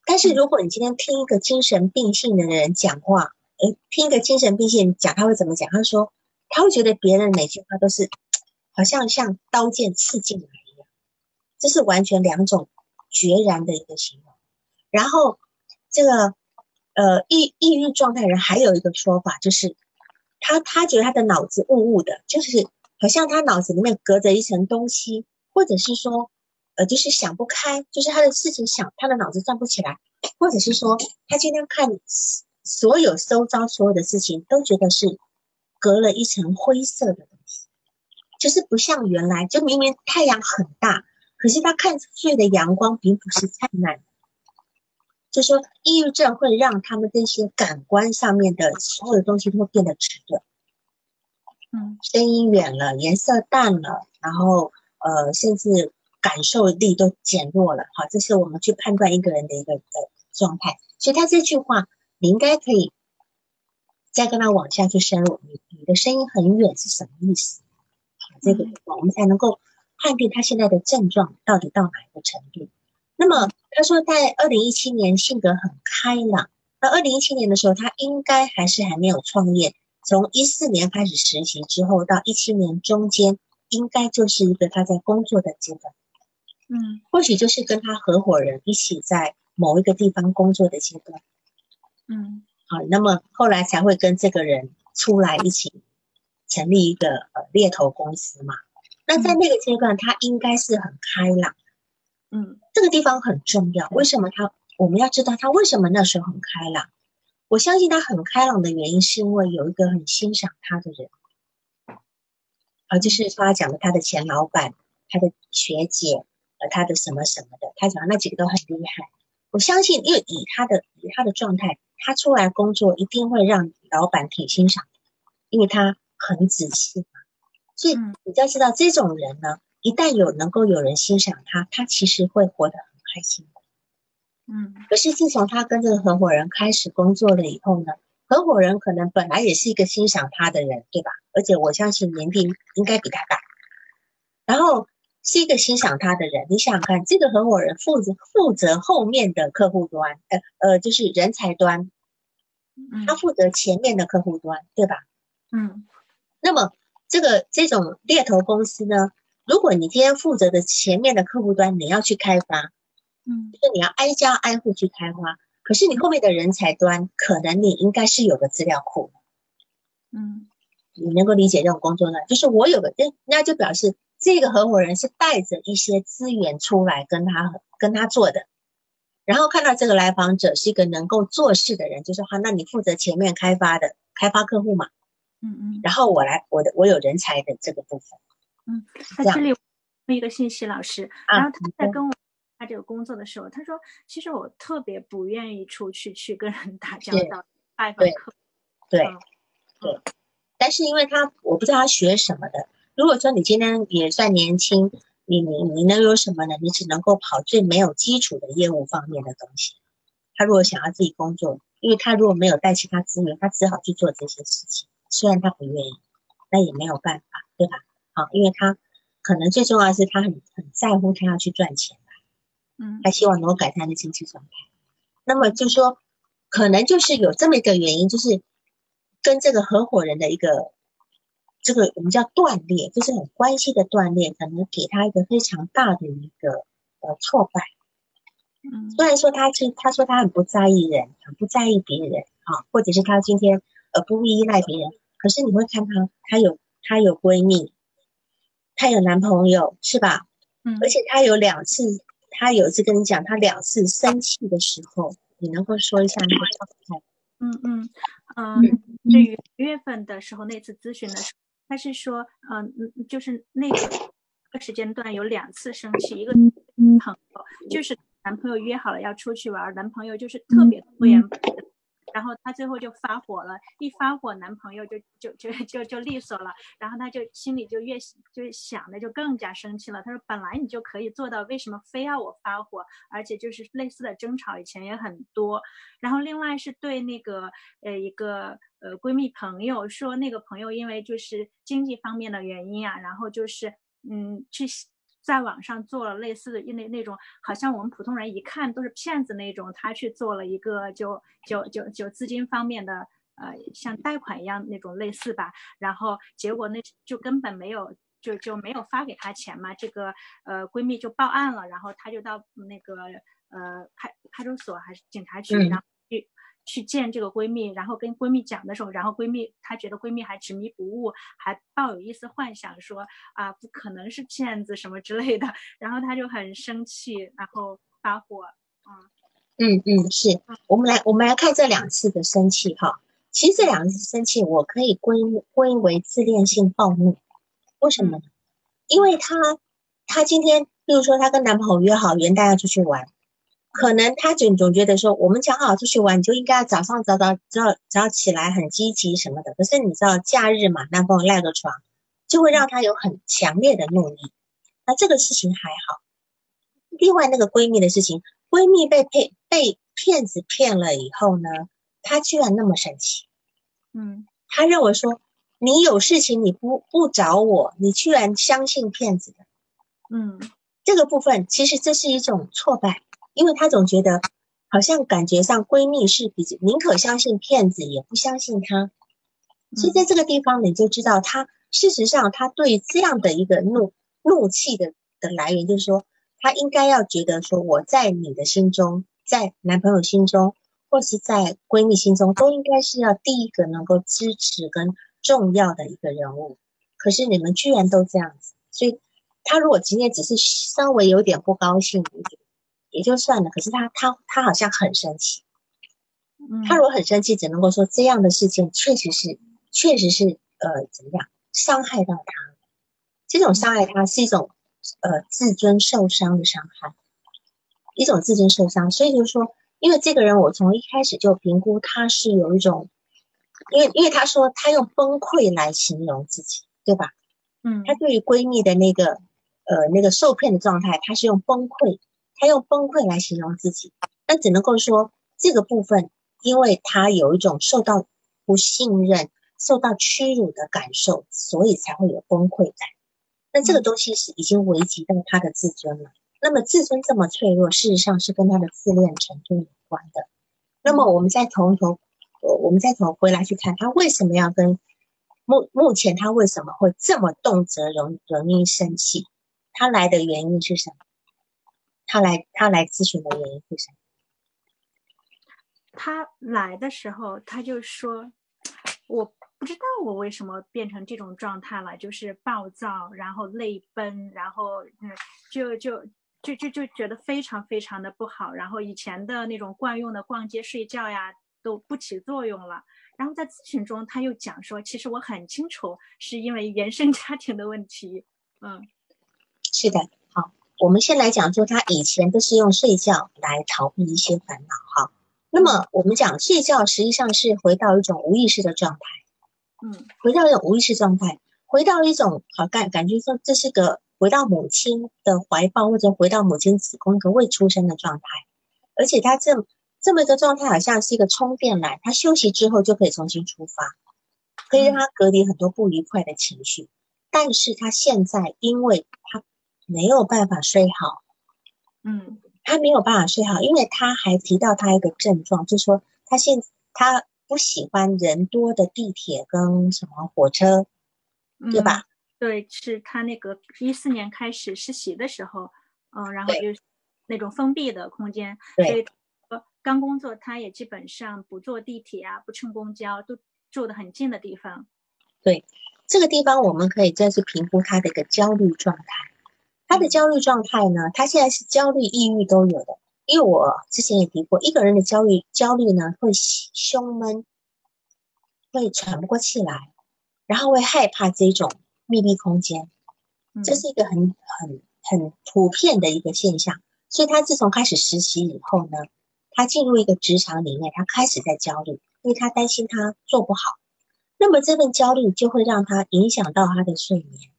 但是如果你今天听一个精神病性的人讲话，诶，听一个精神病性讲，他会怎么讲？他说他会觉得别人每句话都是好像像刀剑刺进来一样，这是完全两种决然的一个形容。然后这个呃抑抑郁状态人还有一个说法，就是他他觉得他的脑子雾雾的，就是好像他脑子里面隔着一层东西，或者是说。呃，就是想不开，就是他的事情想，他的脑子转不起来，或者是说，他今天看所有周遭所有的事情，都觉得是隔了一层灰色的东西，就是不像原来，就明明太阳很大，可是他看出去的阳光并不是灿烂的。就说抑郁症会让他们这些感官上面的所有的东西都会变得迟钝，
嗯，
声音远了，颜色淡了，然后呃，甚至。感受力都减弱了，好，这是我们去判断一个人的一个呃状态。所以他这句话，你应该可以再跟他往下去深入。你你的声音很远是什么意思？好，这个我们才能够判定他现在的症状到底到哪一个程度。那么他说，在二零一七年性格很开朗。那二零一七年的时候，他应该还是还没有创业。从一四年开始实习之后，到一七年中间，应该就是一个他在工作的阶段。
嗯，
或许就是跟他合伙人一起在某一个地方工作的阶段，
嗯，
好，那么后来才会跟这个人出来一起成立一个呃猎头公司嘛。那在那个阶段，他应该是很开朗，
嗯，
这个地方很重要。为什么他？我们要知道他为什么那时候很开朗。我相信他很开朗的原因，是因为有一个很欣赏他的人，啊，就是他讲的他的前老板，他的学姐。他的什么什么的，他讲那几个都很厉害。我相信，因为以他的以他的状态，他出来工作一定会让老板挺欣赏，因为他很仔细嘛。所以你要知道，这种人呢，一旦有能够有人欣赏他，他其实会活得很开心的。
嗯。
可是自从他跟这个合伙人开始工作了以后呢，合伙人可能本来也是一个欣赏他的人，对吧？而且我相信年龄应该比他大，然后。是一个欣赏他的人，你想想看，这个合伙人负责负责后面的客户端，呃呃，就是人才端，他负责前面的客户端，对吧？
嗯。
那么这个这种猎头公司呢，如果你今天负责的前面的客户端，你要去开发，
嗯，
就是你要挨家挨户去开发，可是你后面的人才端，可能你应该是有个资料库，
嗯，
你能够理解这种工作呢？就是我有个，那那就表示。这个合伙人是带着一些资源出来跟他跟他做的，然后看到这个来访者是一个能够做事的人，就说好，那你负责前面开发的开发客户嘛，
嗯嗯，
然后我来我的我有人才的这个部分，
嗯，那这里一个信息，老师，然后他在跟我他这个工作的时候，他说，其实我特别不愿意出去去跟人打交道，拜访客，
对。对，但是因为他我不知道他学什么的。如果说你今天也算年轻，你你你能有什么呢？你只能够跑最没有基础的业务方面的东西。他如果想要自己工作，因为他如果没有带其他资源，他只好去做这些事情。虽然他不愿意，那也没有办法，对吧？好，因为他可能最重要的是他很很在乎他要去赚钱吧，
嗯，
他希望能够改善他的经济状态。那么就说，可能就是有这么一个原因，就是跟这个合伙人的一个这个我们叫断裂，就是很关系的断裂，可能给他一个非常大的一个呃挫败。
嗯，
虽然说他是他说他很不在意人，很不在意别人啊，或者是他今天呃不依赖别人，可是你会看他，他有他有闺蜜，他有男朋友，是吧？
嗯，
而且他有两次，他有一次跟你讲，他两次生气的时候，你能够说一下那个状态？
嗯嗯嗯，对于一月份的时候那次咨询的时候，他是说，嗯嗯，就是那个时间段有两次生气，一个朋友就是男朋友约好了要出去玩，男朋友就是特别拖延。然后他最后就发火了，一发火，男朋友就就就就就利索了，然后他就心里就越就想的就更加生气了。他说：“本来你就可以做到，为什么非要我发火？而且就是类似的争吵以前也很多。然后另外是对那个呃一个呃闺蜜朋友说，那个朋友因为就是经济方面的原因啊，然后就是嗯去。”在网上做了类似的那那种，好像我们普通人一看都是骗子那种，他去做了一个就就就就资金方面的，呃，像贷款一样那种类似吧。然后结果那就根本没有，就就没有发给他钱嘛。这个呃闺蜜就报案了，然后她就到那个呃派派出所还是警察局，然后去。见这个闺蜜，然后跟闺蜜讲的时候，然后闺蜜她觉得闺蜜还执迷不悟，还抱有一丝幻想，说啊不可能是骗子什么之类的，然后她就很生气，然后发火。
嗯嗯，是我们来我们来看这两次的生气哈，其实这两次生气我可以归归为自恋性暴怒，为什么呢？因为她她今天，比如说她跟男朋友约好元旦要出去玩。可能他总总觉得说，我们讲好出去玩，你就应该早上早早早早起来很积极什么的。可是你知道假日嘛，男朋友赖个床，就会让他有很强烈的怒意。那这个事情还好。另外那个闺蜜的事情，闺蜜被骗被骗子骗了以后呢，她居然那么生气。
嗯，
她认为说，你有事情你不不找我，你居然相信骗子的。
嗯，
这个部分其实这是一种挫败。因为她总觉得，好像感觉上闺蜜是比宁可相信骗子，也不相信他。所以在这个地方，你就知道她事实上她对这样的一个怒怒气的的来源，就是说，她应该要觉得说，我在你的心中，在男朋友心中，或是在闺蜜心中，都应该是要第一个能够支持跟重要的一个人物。可是你们居然都这样子，所以她如果今天只是稍微有点不高兴一点。也就算了，可是他他他好像很生气，他如果很生气，只能够说这样的事情确实是确实是呃怎么样伤害到他，这种伤害他是一种呃自尊受伤的伤害，一种自尊受伤，所以就是说，因为这个人我从一开始就评估他是有一种，因为因为他说他用崩溃来形容自己，对吧？
嗯，
他对于闺蜜的那个呃那个受骗的状态，他是用崩溃。他用崩溃来形容自己，那只能够说这个部分，因为他有一种受到不信任、受到屈辱的感受，所以才会有崩溃感。那这个东西是已经危及到他的自尊了。那么自尊这么脆弱，事实上是跟他的自恋程度有关的。那么我们再从头，呃，我们再从回来去看，他为什么要跟目目前他为什么会这么动辄容容易生气？他来的原因是什么？他来，他来咨询的原因是什么？
他来的时候，他就说：“我不知道我为什么变成这种状态了，就是暴躁，然后泪奔，然后嗯，就就就就就觉得非常非常的不好。然后以前的那种惯用的逛街、睡觉呀都不起作用了。然后在咨询中，他又讲说，其实我很清楚是因为原生家庭的问题。嗯，
是的。”我们先来讲说，他以前都是用睡觉来逃避一些烦恼，哈。那么我们讲睡觉实际上是回到一种无意识的状态，
嗯，
回到一种无意识状态，回到一种好感感觉说这是个回到母亲的怀抱，或者回到母亲子宫一个未出生的状态，而且他这这么一个状态，好像是一个充电缆，他休息之后就可以重新出发，可以让他隔离很多不愉快的情绪。但是他现在因为他没有办法睡好，
嗯，
他没有办法睡好，因为他还提到他一个症状，就是说他现他不喜欢人多的地铁跟什么火车，对吧？
对，是他那个一四年开始实习的时候，嗯，然后就是那种封闭的空间，所以刚工作，他也基本上不坐地铁啊，不乘公交，都住的很近的地方。
对，这个地方我们可以再去评估他的一个焦虑状态。他的焦虑状态呢，他现在是焦虑、抑郁都有的。因为我之前也提过，一个人的焦虑，焦虑呢会胸闷，会喘不过气来，然后会害怕这种。密闭空间，这是一个很很很普遍的一个现象。所以他自从开始实习以后呢，他进入一个职场里面，他开始在焦虑，因为他担心他做不好。那么这份焦虑就会让他影响到他的睡眠。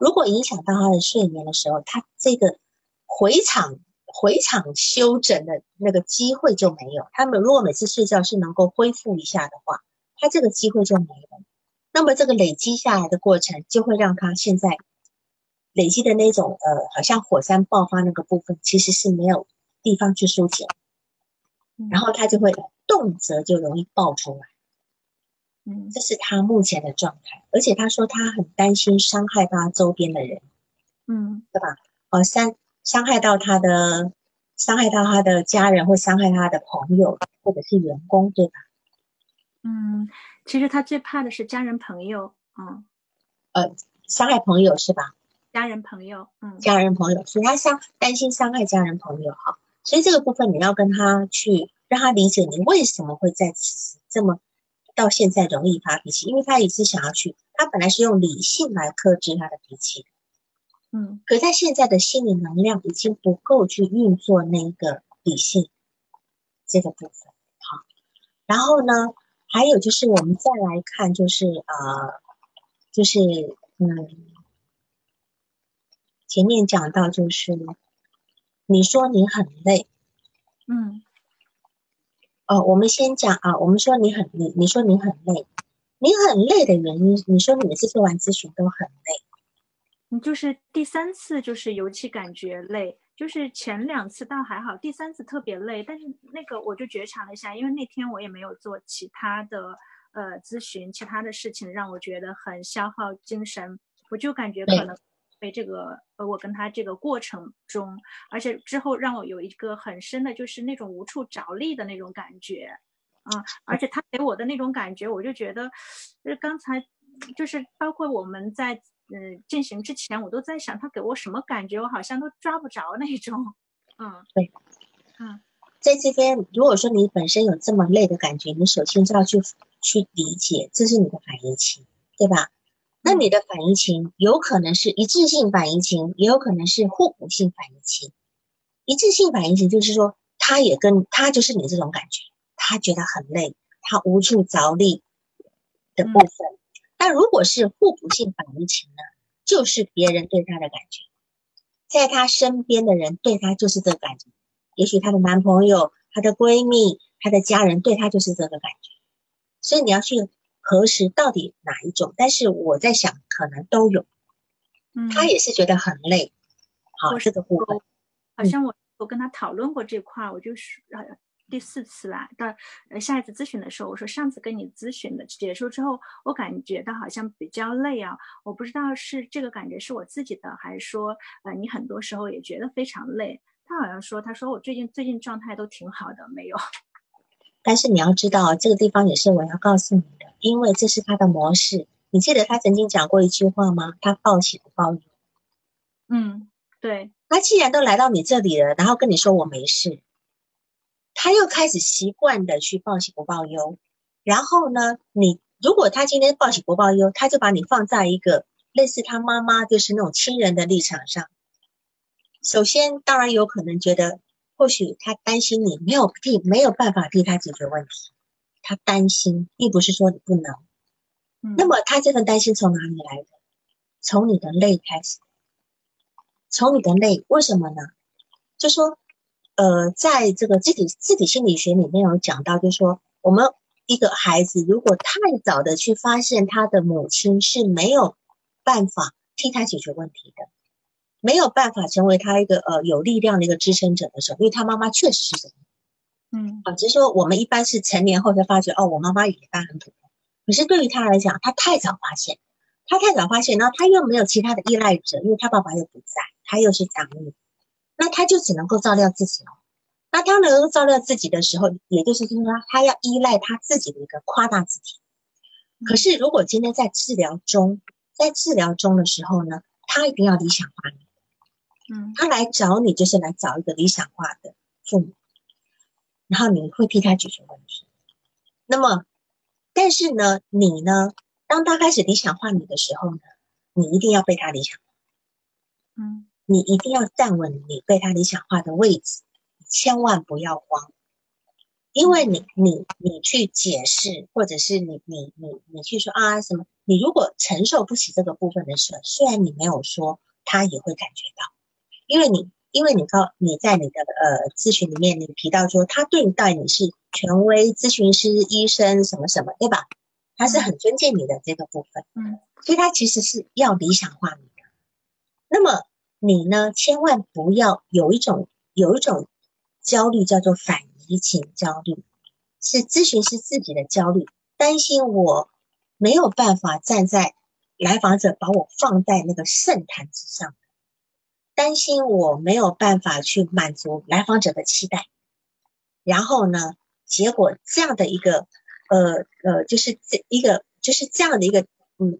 如果影响到他的睡眠的时候，他这个回场回场休整的那个机会就没有。他们如果每次睡觉是能够恢复一下的话，他这个机会就没了。那么这个累积下来的过程，就会让他现在累积的那种呃，好像火山爆发那个部分，其实是没有地方去疏解，然后他就会动辄就容易爆出来。
嗯，
这是他目前的状态，而且他说他很担心伤害他周边的人，
嗯，
对吧？哦，伤伤害到他的，伤害到他的家人，或伤害他的朋友，或者是员工，对吧？
嗯。其实他最怕的是家人朋友，嗯，
呃，伤害朋友是吧？
家人朋友，嗯，
家人朋友，所以他伤担心伤害家人朋友哈，所以这个部分你要跟他去让他理解你为什么会在此时这么到现在容易发脾气，因为他也是想要去，他本来是用理性来克制他的脾气，
嗯，
可他现在的心理能量已经不够去运作那个理性这个部分，好，然后呢？还有就是，我们再来看，就是呃，就是嗯，前面讲到就是，你说你很累，
嗯，
哦，我们先讲啊，我们说你很累你说你很累，你很累的原因，你说你每次做完咨询都很累，
你就是第三次就是尤其感觉累。就是前两次倒还好，第三次特别累。但是那个我就觉察了一下，因为那天我也没有做其他的呃咨询，其他的事情让我觉得很消耗精神。我就感觉可能被这个呃我跟他这个过程中，而且之后让我有一个很深的，就是那种无处着力的那种感觉啊。而且他给我的那种感觉，我就觉得，就是刚才就是包括我们在。嗯，进行之前我都在想他给我什么感觉，我好像都抓不着那种。嗯，
对，
嗯，
在这边，如果说你本身有这么累的感觉，你首先就要去去理解，这是你的反应期，对吧？那你的反应情有可能是一致性反应情，也有可能是互补性反应情。一致性反应情就是说，他也跟他就是你这种感觉，他觉得很累，他无处着力的部分。但如果是互补性反应情呢，就是别人对他的感觉，在他身边的人对他就是这个感觉，也许她的男朋友、她的闺蜜、她的家人对她就是这个感觉，所以你要去核实到底哪一种。但是我在想，可能都有，
嗯，
他也是觉得很累，好，这个部分，
好像我我跟他讨论过这块，我就是呃。第四次啦，到呃下一次咨询的时候，我说上次跟你咨询的结束之后，我感觉到好像比较累啊，我不知道是这个感觉是我自己的，还是说呃你很多时候也觉得非常累。他好像说，他说我最近最近状态都挺好的，没有。
但是你要知道，这个地方也是我要告诉你的，因为这是他的模式。你记得他曾经讲过一句话吗？他报喜不报忧。
嗯，对。
他既然都来到你这里了，然后跟你说我没事。他又开始习惯的去报喜不报忧，然后呢，你如果他今天报喜不报忧，他就把你放在一个类似他妈妈就是那种亲人的立场上。首先，当然有可能觉得，或许他担心你没有替没有办法替他解决问题，他担心，并不是说你不能。那么他这份担心从哪里来的？从你的累开始，从你的累，为什么呢？就说，呃，在这个自体自体心理学里面有讲到，就是说，我们一个孩子如果太早的去发现他的母亲是没有办法替他解决问题的，没有办法成为他一个呃有力量的一个支撑者的时候，因为他妈妈确实是这样。
嗯，
啊，只是说我们一般是成年后才发觉，哦，我妈妈也一般很普通。可是对于他来讲，他太早发现，他太早发现，然后他又没有其他的依赖者，因为他爸爸又不在，他又是长女，那他就只能够照料自己了。那他能够照料自己的时候，也就是说，他要依赖他自己的一个夸大自己。可是如果今天在治疗中，在治疗中的时候呢，他一定要理想化
你，嗯，
他来找你就是来找一个理想化的父母。然后你会替他解决问题，那么，但是呢，你呢，当他开始理想化你的时候呢，你一定要被他理想化，
嗯，
你一定要站稳你被他理想化的位置，千万不要慌，因为你你你去解释，或者是你你你你去说啊什么，你如果承受不起这个部分的时候，虽然你没有说，他也会感觉到，因为你。因为你告你在你的呃咨询里面，你提到说他对待你是权威咨询师、医生什么什么，对吧？他是很尊敬你的这个部分，
嗯，
所以他其实是要理想化你的。那么你呢，千万不要有一种有一种焦虑，叫做反移情焦虑，是咨询师自己的焦虑，担心我没有办法站在来访者把我放在那个圣坛之上。担心我没有办法去满足来访者的期待，然后呢，结果这样的一个呃呃，就是这一个就是这样的一个嗯，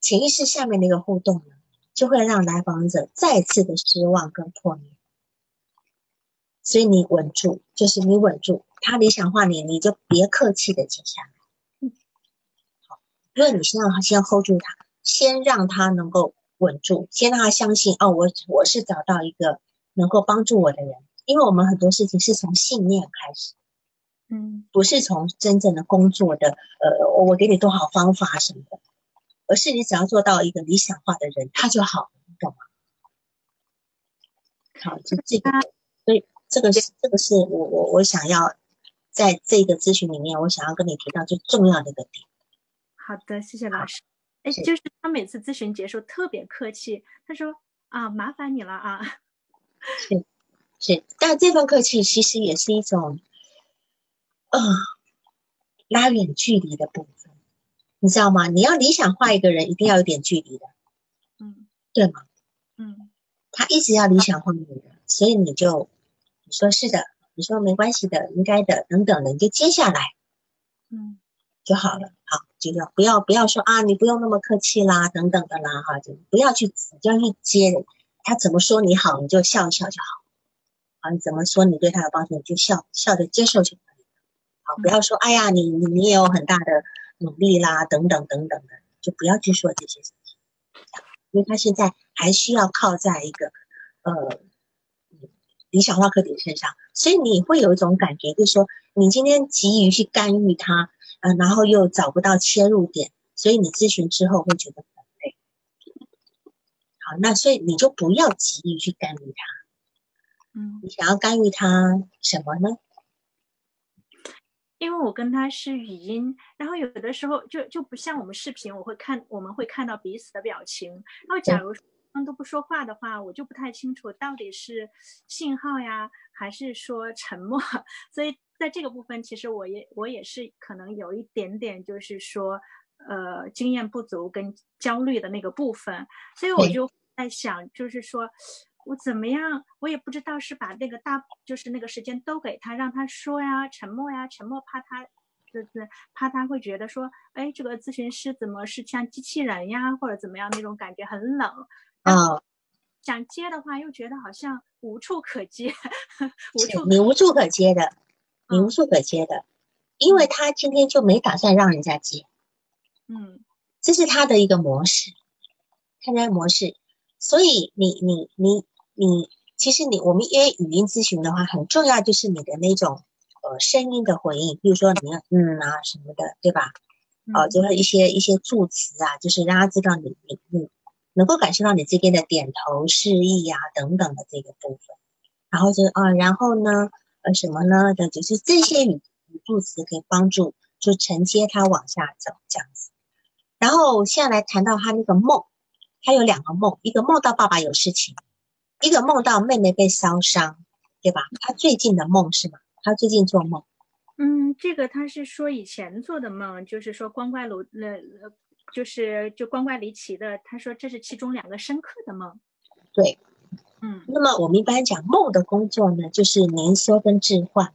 潜意识下面的一个互动呢，就会让来访者再次的失望跟破灭。所以你稳住，就是你稳住，他理想化你，你就别客气的接下来。好，因为你先让他先 hold 住他，先让他能够。稳住，先让他相信哦，我我是找到一个能够帮助我的人，因为我们很多事情是从信念开始，
嗯，
不是从真正的工作的，呃，我给你多少方法什么的，而是你只要做到一个理想化的人，他就好，你懂吗？好，就这个，所以这个是这个是我我我想要在这个咨询里面，我想要跟你提到最重要的一个点。
好的，谢谢老师。哎，就是他每次咨询结束特别客气，他说啊，麻烦你了啊。
是是，但这份客气其实也是一种，呃，拉远距离的部分，你知道吗？你要理想化一个人，一定要有点距离的，
嗯，
对吗？
嗯，
他一直要理想化你的，所以你就你说是的，你说没关系的，应该的，等等的，你就接下来，
嗯。
就好了，好，就要不要不要说啊，你不用那么客气啦，等等的啦，哈，就不要去，不要去接他怎么说你好，你就笑一笑就好，啊，你怎么说你对他有帮助，你就笑笑着接受就可以了，好，不要说哎呀，你你你也有很大的努力啦，等等等等的，就不要去说这些事情，因为他现在还需要靠在一个呃理想化课题身上，所以你会有一种感觉，就是说你今天急于去干预他。嗯，然后又找不到切入点，所以你咨询之后会觉得很累。好，那所以你就不要急于去干预
他。嗯，
你想要干预他什么呢？
因为我跟他是语音，然后有的时候就就不像我们视频，我会看我们会看到彼此的表情。然后假如他们都不说话的话，我就不太清楚到底是信号呀，还是说沉默。所以。在这个部分，其实我也我也是可能有一点点，就是说，呃，经验不足跟焦虑的那个部分，所以我就在想，就是说我怎么样，我也不知道是把那个大，就是那个时间都给他，让他说呀，沉默呀，沉默，怕他就是怕他会觉得说，哎，这个咨询师怎么是像机器人呀，或者怎么样那种感觉很冷
嗯。
想接的话，又觉得好像无处可接，无处
你无处可接的。你无处可接的，因为他今天就没打算让人家接，
嗯，
这是他的一个模式，他的模式。所以你你你你，其实你我们因为语音咨询的话，很重要就是你的那种呃声音的回应，比如说你要嗯啊什么的，对吧？哦，就是一些一些助词啊，就是让他知道你你你能够感受到你这边的点头示意呀等等的这个部分，然后就啊，然后呢，呃，什么呢？的就是这些语语助词可以帮助就承接它往下走这样子。然后现在来谈到他那个梦，他有两个梦，一个梦到爸爸有事情，一个梦到妹妹被烧伤，对吧？他最近的梦是吗？他最近做梦。
嗯，这个他是说以前做的梦，就是说光怪陆呃。就是就光怪离奇的，他说这是其中两个深刻的梦。
对，
嗯，
那么我们一般讲梦的工作呢，就是凝缩跟置换。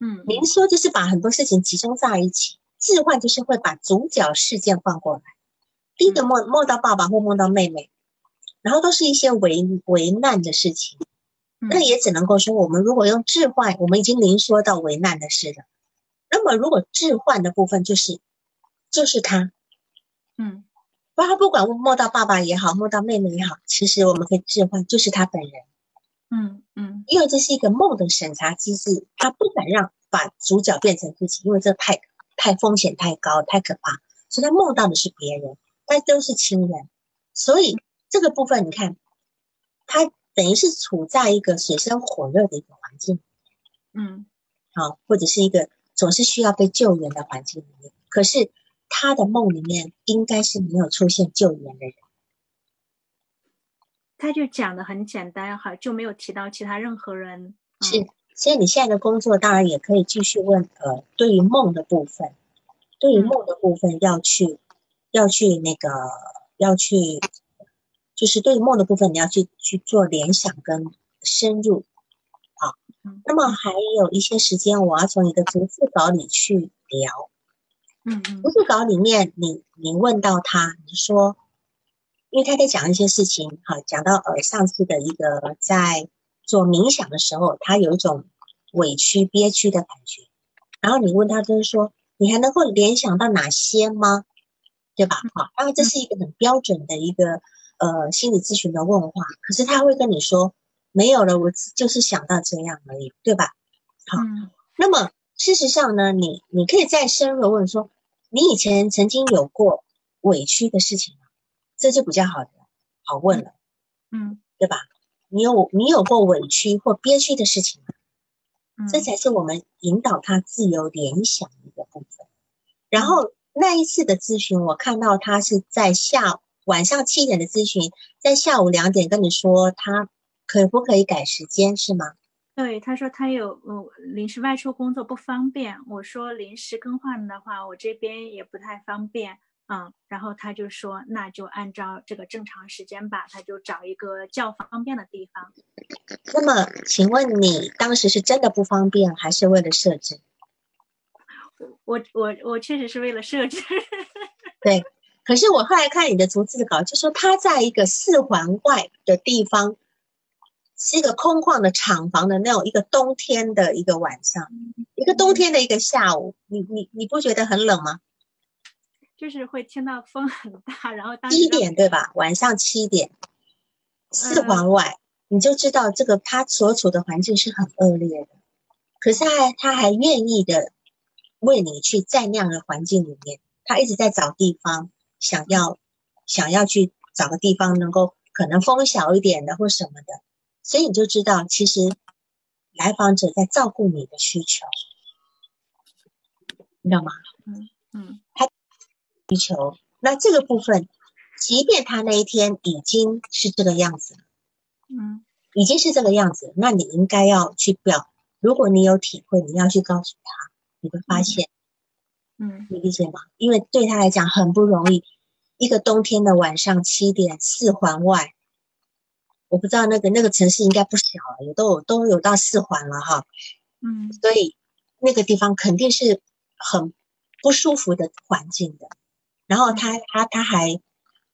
嗯，
凝缩就是把很多事情集中在一起，置换就是会把主角事件换过来。第一个梦梦到爸爸或梦到妹妹，然后都是一些为为难的事情，那也只能够说，我们如果用置换，我们已经凝缩到为难的事了。那么如果置换的部分就是就是他。
嗯，
不，他不管摸到爸爸也好，摸到妹妹也好，其实我们可以置换，就是他本人。
嗯嗯，
因为这是一个梦的审查机制，他不敢让把主角变成自己，因为这太太风险太高，太可怕，所以他梦到的是别人，但都是亲人。所以这个部分，你看，他等于是处在一个水深火热的一个环境。
嗯，
好，或者是一个总是需要被救援的环境里面，可是。他的梦里面应该是没有出现救援的人，
他就讲的很简单哈，就没有提到其他任何人。
是，所以你现在的工作当然也可以继续问，呃，对于梦的部分，对于梦的部分要去要去那个要去，就是对于梦的部分你要去去做联想跟深入。好，那么还有一些时间，我要从你的逐字稿里去聊。
嗯嗯，
不是稿里面，你你问到他，你说，因为他在讲一些事情，哈，讲到呃上次的一个在做冥想的时候，他有一种委屈憋屈的感觉，然后你问他就是说，你还能够联想到哪些吗？对吧？好，当然这是一个很标准的一个呃心理咨询的问话，可是他会跟你说没有了，我就是想到这样而已，对吧？好，那么。事实上呢，你你可以再深入问说，你以前曾经有过委屈的事情吗？这就比较好的好问了，
嗯，
对吧？你有你有过委屈或憋屈的事情吗？
嗯，
这才是我们引导他自由联想的一个部分。然后那一次的咨询，我看到他是在下晚上七点的咨询，在下午两点跟你说他可不可以改时间，是吗？
对，他说他有呃临时外出工作不方便。我说临时更换的话，我这边也不太方便，嗯。然后他就说那就按照这个正常时间吧，他就找一个较方便的地方。
那么，请问你当时是真的不方便，还是为了设置？
我我我确实是为了设置。
对，可是我后来看你的逐字稿，就说他在一个四环外的地方。是一个空旷的厂房的那种一个冬天的一个晚上，一个冬天的一个下午，你你你不觉得很冷吗？
就是会听到风很大，然后
七点对吧？晚上七点，四环外，你就知道这个他所处的环境是很恶劣的。可是他还他还愿意的为你去在那样的环境里面，他一直在找地方，想要想要去找个地方能够可能风小一点的或什么的。所以你就知道，其实来访者在照顾你的需求，你知道吗？
嗯嗯，
他需求，那这个部分，即便他那一天已经是这个样子，
嗯，
已经是这个样子，那你应该要去表，如果你有体会，你要去告诉他，你会发现，
嗯，
你理解吗？因为对他来讲很不容易，一个冬天的晚上七点，四环外。我不知道那个那个城市应该不小了，也都有都有到四环了哈，
嗯，
所以那个地方肯定是很不舒服的环境的。然后他他他还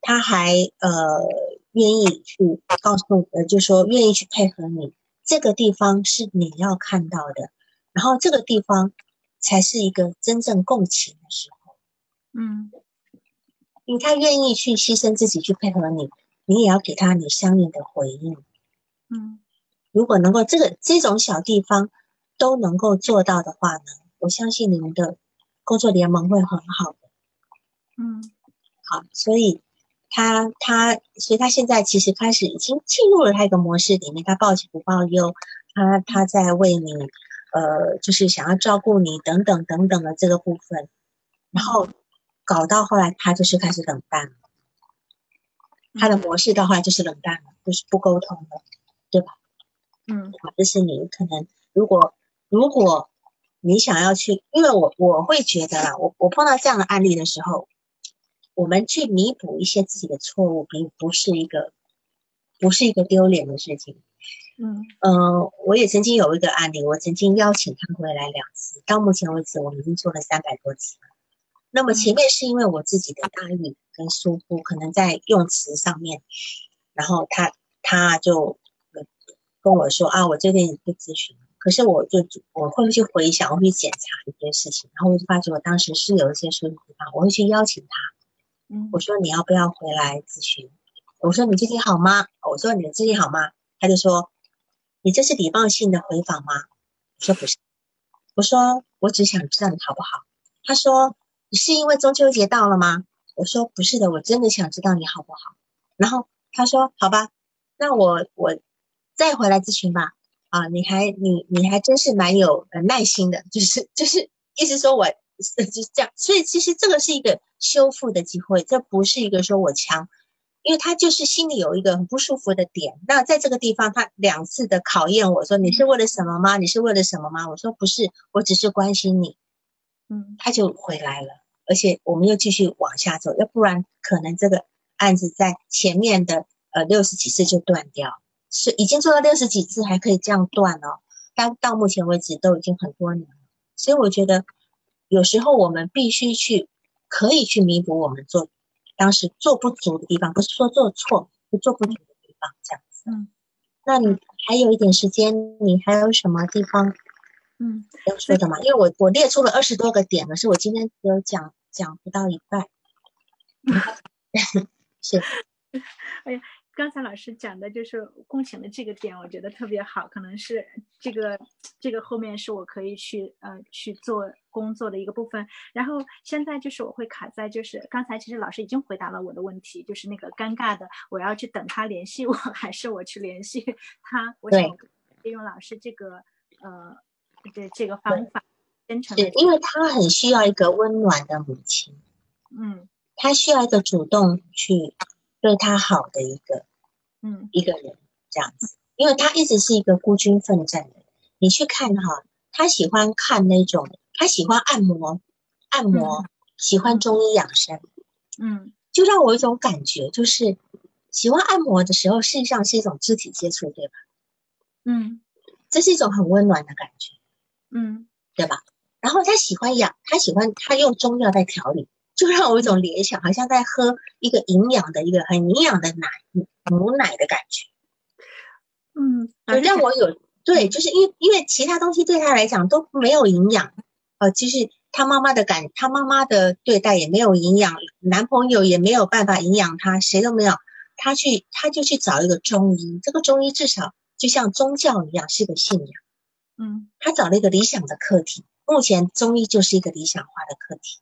他还呃愿意去告诉呃，就说愿意去配合你，这个地方是你要看到的，然后这个地方才是一个真正共情的时候，
嗯，
因为他愿意去牺牲自己去配合你。你也要给他你相应的回应，
嗯，
如果能够这个这种小地方都能够做到的话呢，我相信你们的工作联盟会很好的，
嗯，
好，所以他他，所以他现在其实开始已经进入了他一个模式里面，他报喜不报忧，他他在为你，呃，就是想要照顾你等等等等的这个部分，然后搞到后来他就是开始冷淡了，他的模式到后来就是冷淡了，就是不沟通了，对吧？
嗯，
这是你可能如果如果你想要去，因为我我会觉得啦，我我碰到这样的案例的时候。我们去弥补一些自己的错误，并不是一个不是一个丢脸的事情。
嗯
嗯，我也曾经有一个案例，我曾经邀请他回来两次，到目前为止我们已经做了三百多次了。那么前面是因为我自己的大意跟疏忽，可能在用词上面，然后他他就跟我说啊，我这边不咨询，可是我就我会去回想，我会去检查一件事情，然后我就发觉我当时是有一些疏忽地方，我会去邀请他。
嗯，
我说你要不要回来咨询？我说你最近好吗？我说你的最近好吗？他就说你这是礼貌性的回访吗？我说不是，我说我只想知道你好不好。他说你是因为中秋节到了吗？我说不是的，我真的想知道你好不好。然后他说好吧，那我我再回来咨询吧。啊，你还你你还真是蛮有耐心的，就是就是意思说我。就是这样，所以其实这个是一个修复的机会，这不是一个说我强，因为他就是心里有一个很不舒服的点。那在这个地方，他两次的考验我说：“你是为了什么吗？你是为了什么吗？”我说：“不是，我只是关心你。”
嗯，
他就回来了，而且我们又继续往下走，要不然可能这个案子在前面的呃六十几次就断掉，是已经做到六十几次还可以这样断哦。但到目前为止都已经很多年了，所以我觉得。有时候我们必须去，可以去弥补我们做当时做不足的地方，不是说做错，是做不足的地方这样子。
嗯，
那你还有一点时间，你还有什么地方，
嗯，
要说的嘛？因为我我列出了二十多个点，可是我今天只有讲讲不到一半。是，
哎呀。刚才老师讲的就是共情的这个点，我觉得特别好，可能是这个这个后面是我可以去呃去做工作的一个部分。然后现在就是我会卡在就是刚才其实老师已经回答了我的问题，就是那个尴尬的，我要去等他联系我，还是我去联系他？我想利用老师这个呃这这个方法，真诚的，
因为他很需要一个温暖的母亲，
嗯，
他需要一个主动去对他好的一个。
嗯，
一个人这样子，因为他一直是一个孤军奋战的。你去看哈，他喜欢看那种，他喜欢按摩，按摩，喜欢中医养生，
嗯，
就让我有一种感觉，就是喜欢按摩的时候，实际上是一种肢体接触，对吧？
嗯，
这是一种很温暖的感觉，
嗯，
对吧？然后他喜欢养，他喜欢他用中药在调理。就让我有一种联想，好像在喝一个营养的一个很营养的奶母奶的感觉。
嗯，
就让我有对，就是因为因为其他东西对他来讲都没有营养，呃，就是他妈妈的感，他妈妈的对待也没有营养，男朋友也没有办法营养他，谁都没有。他去他就去找一个中医，这个中医至少就像宗教一样是个信仰。
嗯，
他找了一个理想的课题，目前中医就是一个理想化的课题。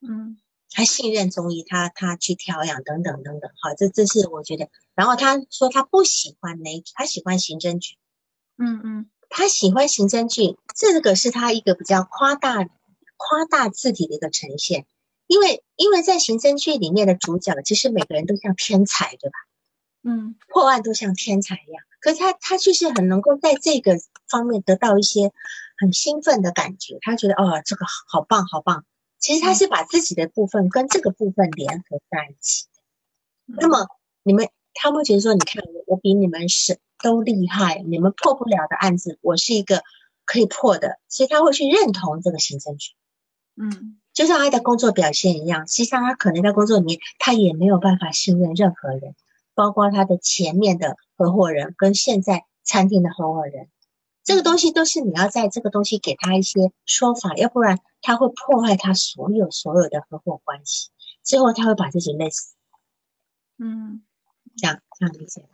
嗯。
他信任中医，他他去调养等等等等，好，这这是我觉得。然后他说他不喜欢那，他喜欢刑侦剧，
嗯嗯，
他喜欢刑侦剧，这个是他一个比较夸大夸大字体的一个呈现。因为因为在刑侦剧里面的主角，其实每个人都像天才，对吧？
嗯，
破案都像天才一样，可是他他却是很能够在这个方面得到一些很兴奋的感觉，他觉得哦，这个好棒好棒。其实他是把自己的部分跟这个部分联合在一起的。那么你们他会觉得说：“你看我，我比你们是都厉害，你们破不了的案子，我是一个可以破的。”所以他会去认同这个行政局。
嗯，
就像他的工作表现一样，实际上他可能在工作里面他也没有办法信任任何人，包括他的前面的合伙人跟现在餐厅的合伙人。这个东西都是你要在这个东西给他一些说法，要不然他会破坏他所有所有的合伙关系，最后他会把自己累死。
嗯，
这样这样理解吧？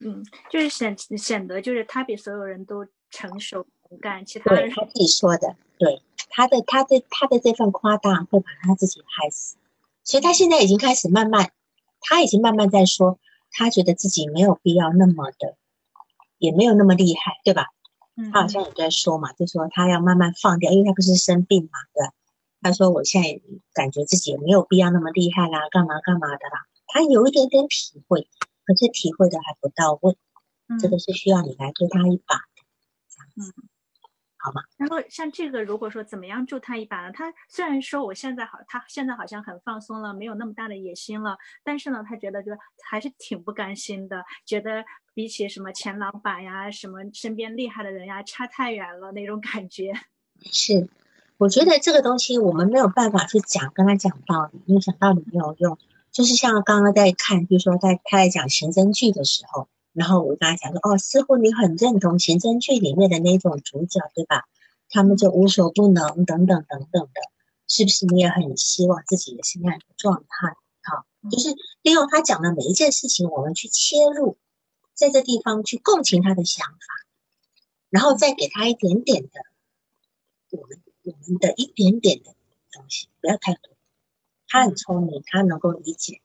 嗯，就是显显得就是他比所有人都成熟能干，其他
人他自己说的，对他的他的他的这份夸大会把他自己害死，所以他现在已经开始慢慢，他已经慢慢在说，他觉得自己没有必要那么的，也没有那么厉害，对吧？
嗯，
他好像也在说嘛，就说他要慢慢放掉，因为他不是生病嘛，对吧？他说我现在感觉自己也没有必要那么厉害啦，干嘛干嘛的啦。他有一点点体会，可是体会的还不到位，这个是需要你来推他一把的，这样子，好吗？
然后像这个，如果说怎么样助他一把呢？他虽然说我现在好，他现在好像很放松了，没有那么大的野心了，但是呢，他觉得就还是挺不甘心的，觉得比起什么前老板呀、什么身边厉害的人呀，差太远了那种感觉。
是，我觉得这个东西我们没有办法去讲，跟他讲道理，因为讲道理没有用。就是像刚刚在看，比如说在他在讲刑侦剧的时候，然后我跟他讲说，哦，似乎你很认同刑侦剧里面的那种主角，对吧？他们就无所不能，等等等等的，是不是？你也很希望自己也是那样的状态？好，就是利用他讲的每一件事情，我们去切入，在这地方去共情他的想法，然后再给他一点点的我们我们的一点点的东西，不要太多。他很聪明，他能够理解。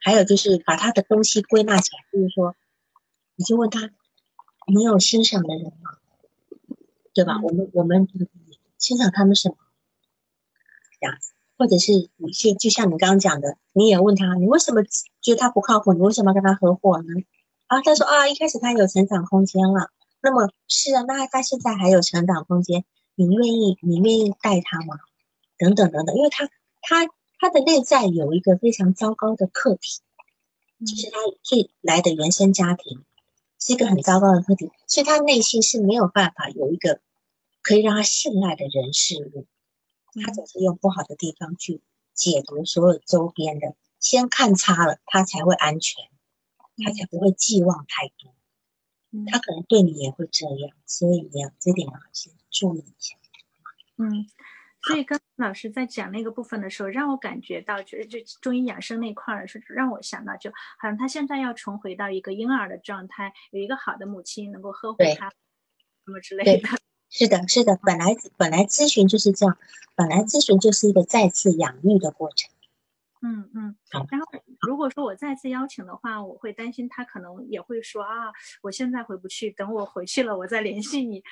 还有就是把他的东西归纳起来，就是说，你就问他，你有欣赏的人吗？对吧？我们我们欣赏他们什么？这样子，或者是你去，就像你刚刚讲的，你也问他，你为什么觉得他不靠谱？你为什么要跟他合伙呢？啊，他说啊，一开始他有成长空间了。那么是啊，那他现在还有成长空间，你愿意你愿意带他吗？等等等等，因为他他。他的内在有一个非常糟糕的课题，就是他最来的原生家庭是一个很糟糕的课题，所以他内心是没有办法有一个可以让他信赖的人事物，他总是用不好的地方去解读所有周边的，先看差了，他才会安全，他才不会寄望太多，他可能对你也会这样，所以你要这点要先注意一下，
嗯。所以刚老师在讲那个部分的时候，让我感觉到，就是就中医养生那块儿是让我想到，就好像他现在要重回到一个婴儿的状态，有一个好的母亲能够呵护他，什么之类的。
是的，是的，本来本来咨询就是这样，本来咨询就是一个再次养育的过程。
嗯嗯，然后如果说我再次邀请的话，我会担心他可能也会说啊，我现在回不去，等我回去了我再联系你。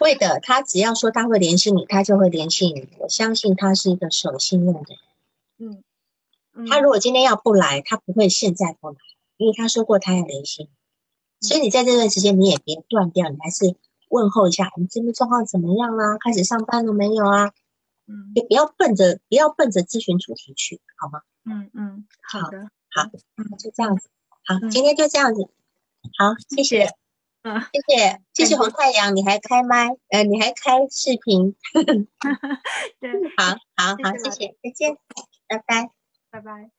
会的，他只要说他会联系你，他就会联系你。我相信他是一个守信用的
人。
嗯，他如果今天要不来，他不会现在不来，因为他说过他要联系你。所以你在这段时间你也别断掉，你还是问候一下，你这边状况怎么样啊？开始上班了没有啊？
嗯，
也不要奔着不要奔着咨询主题去，好吗？
嗯嗯，好的，
好，嗯，就这样子，好，今天就这样子，好，谢谢，
嗯，
谢谢，谢谢红太阳，你还开麦，呃，你还开视频，
对，
好好好，谢谢，再见，拜拜，
拜拜。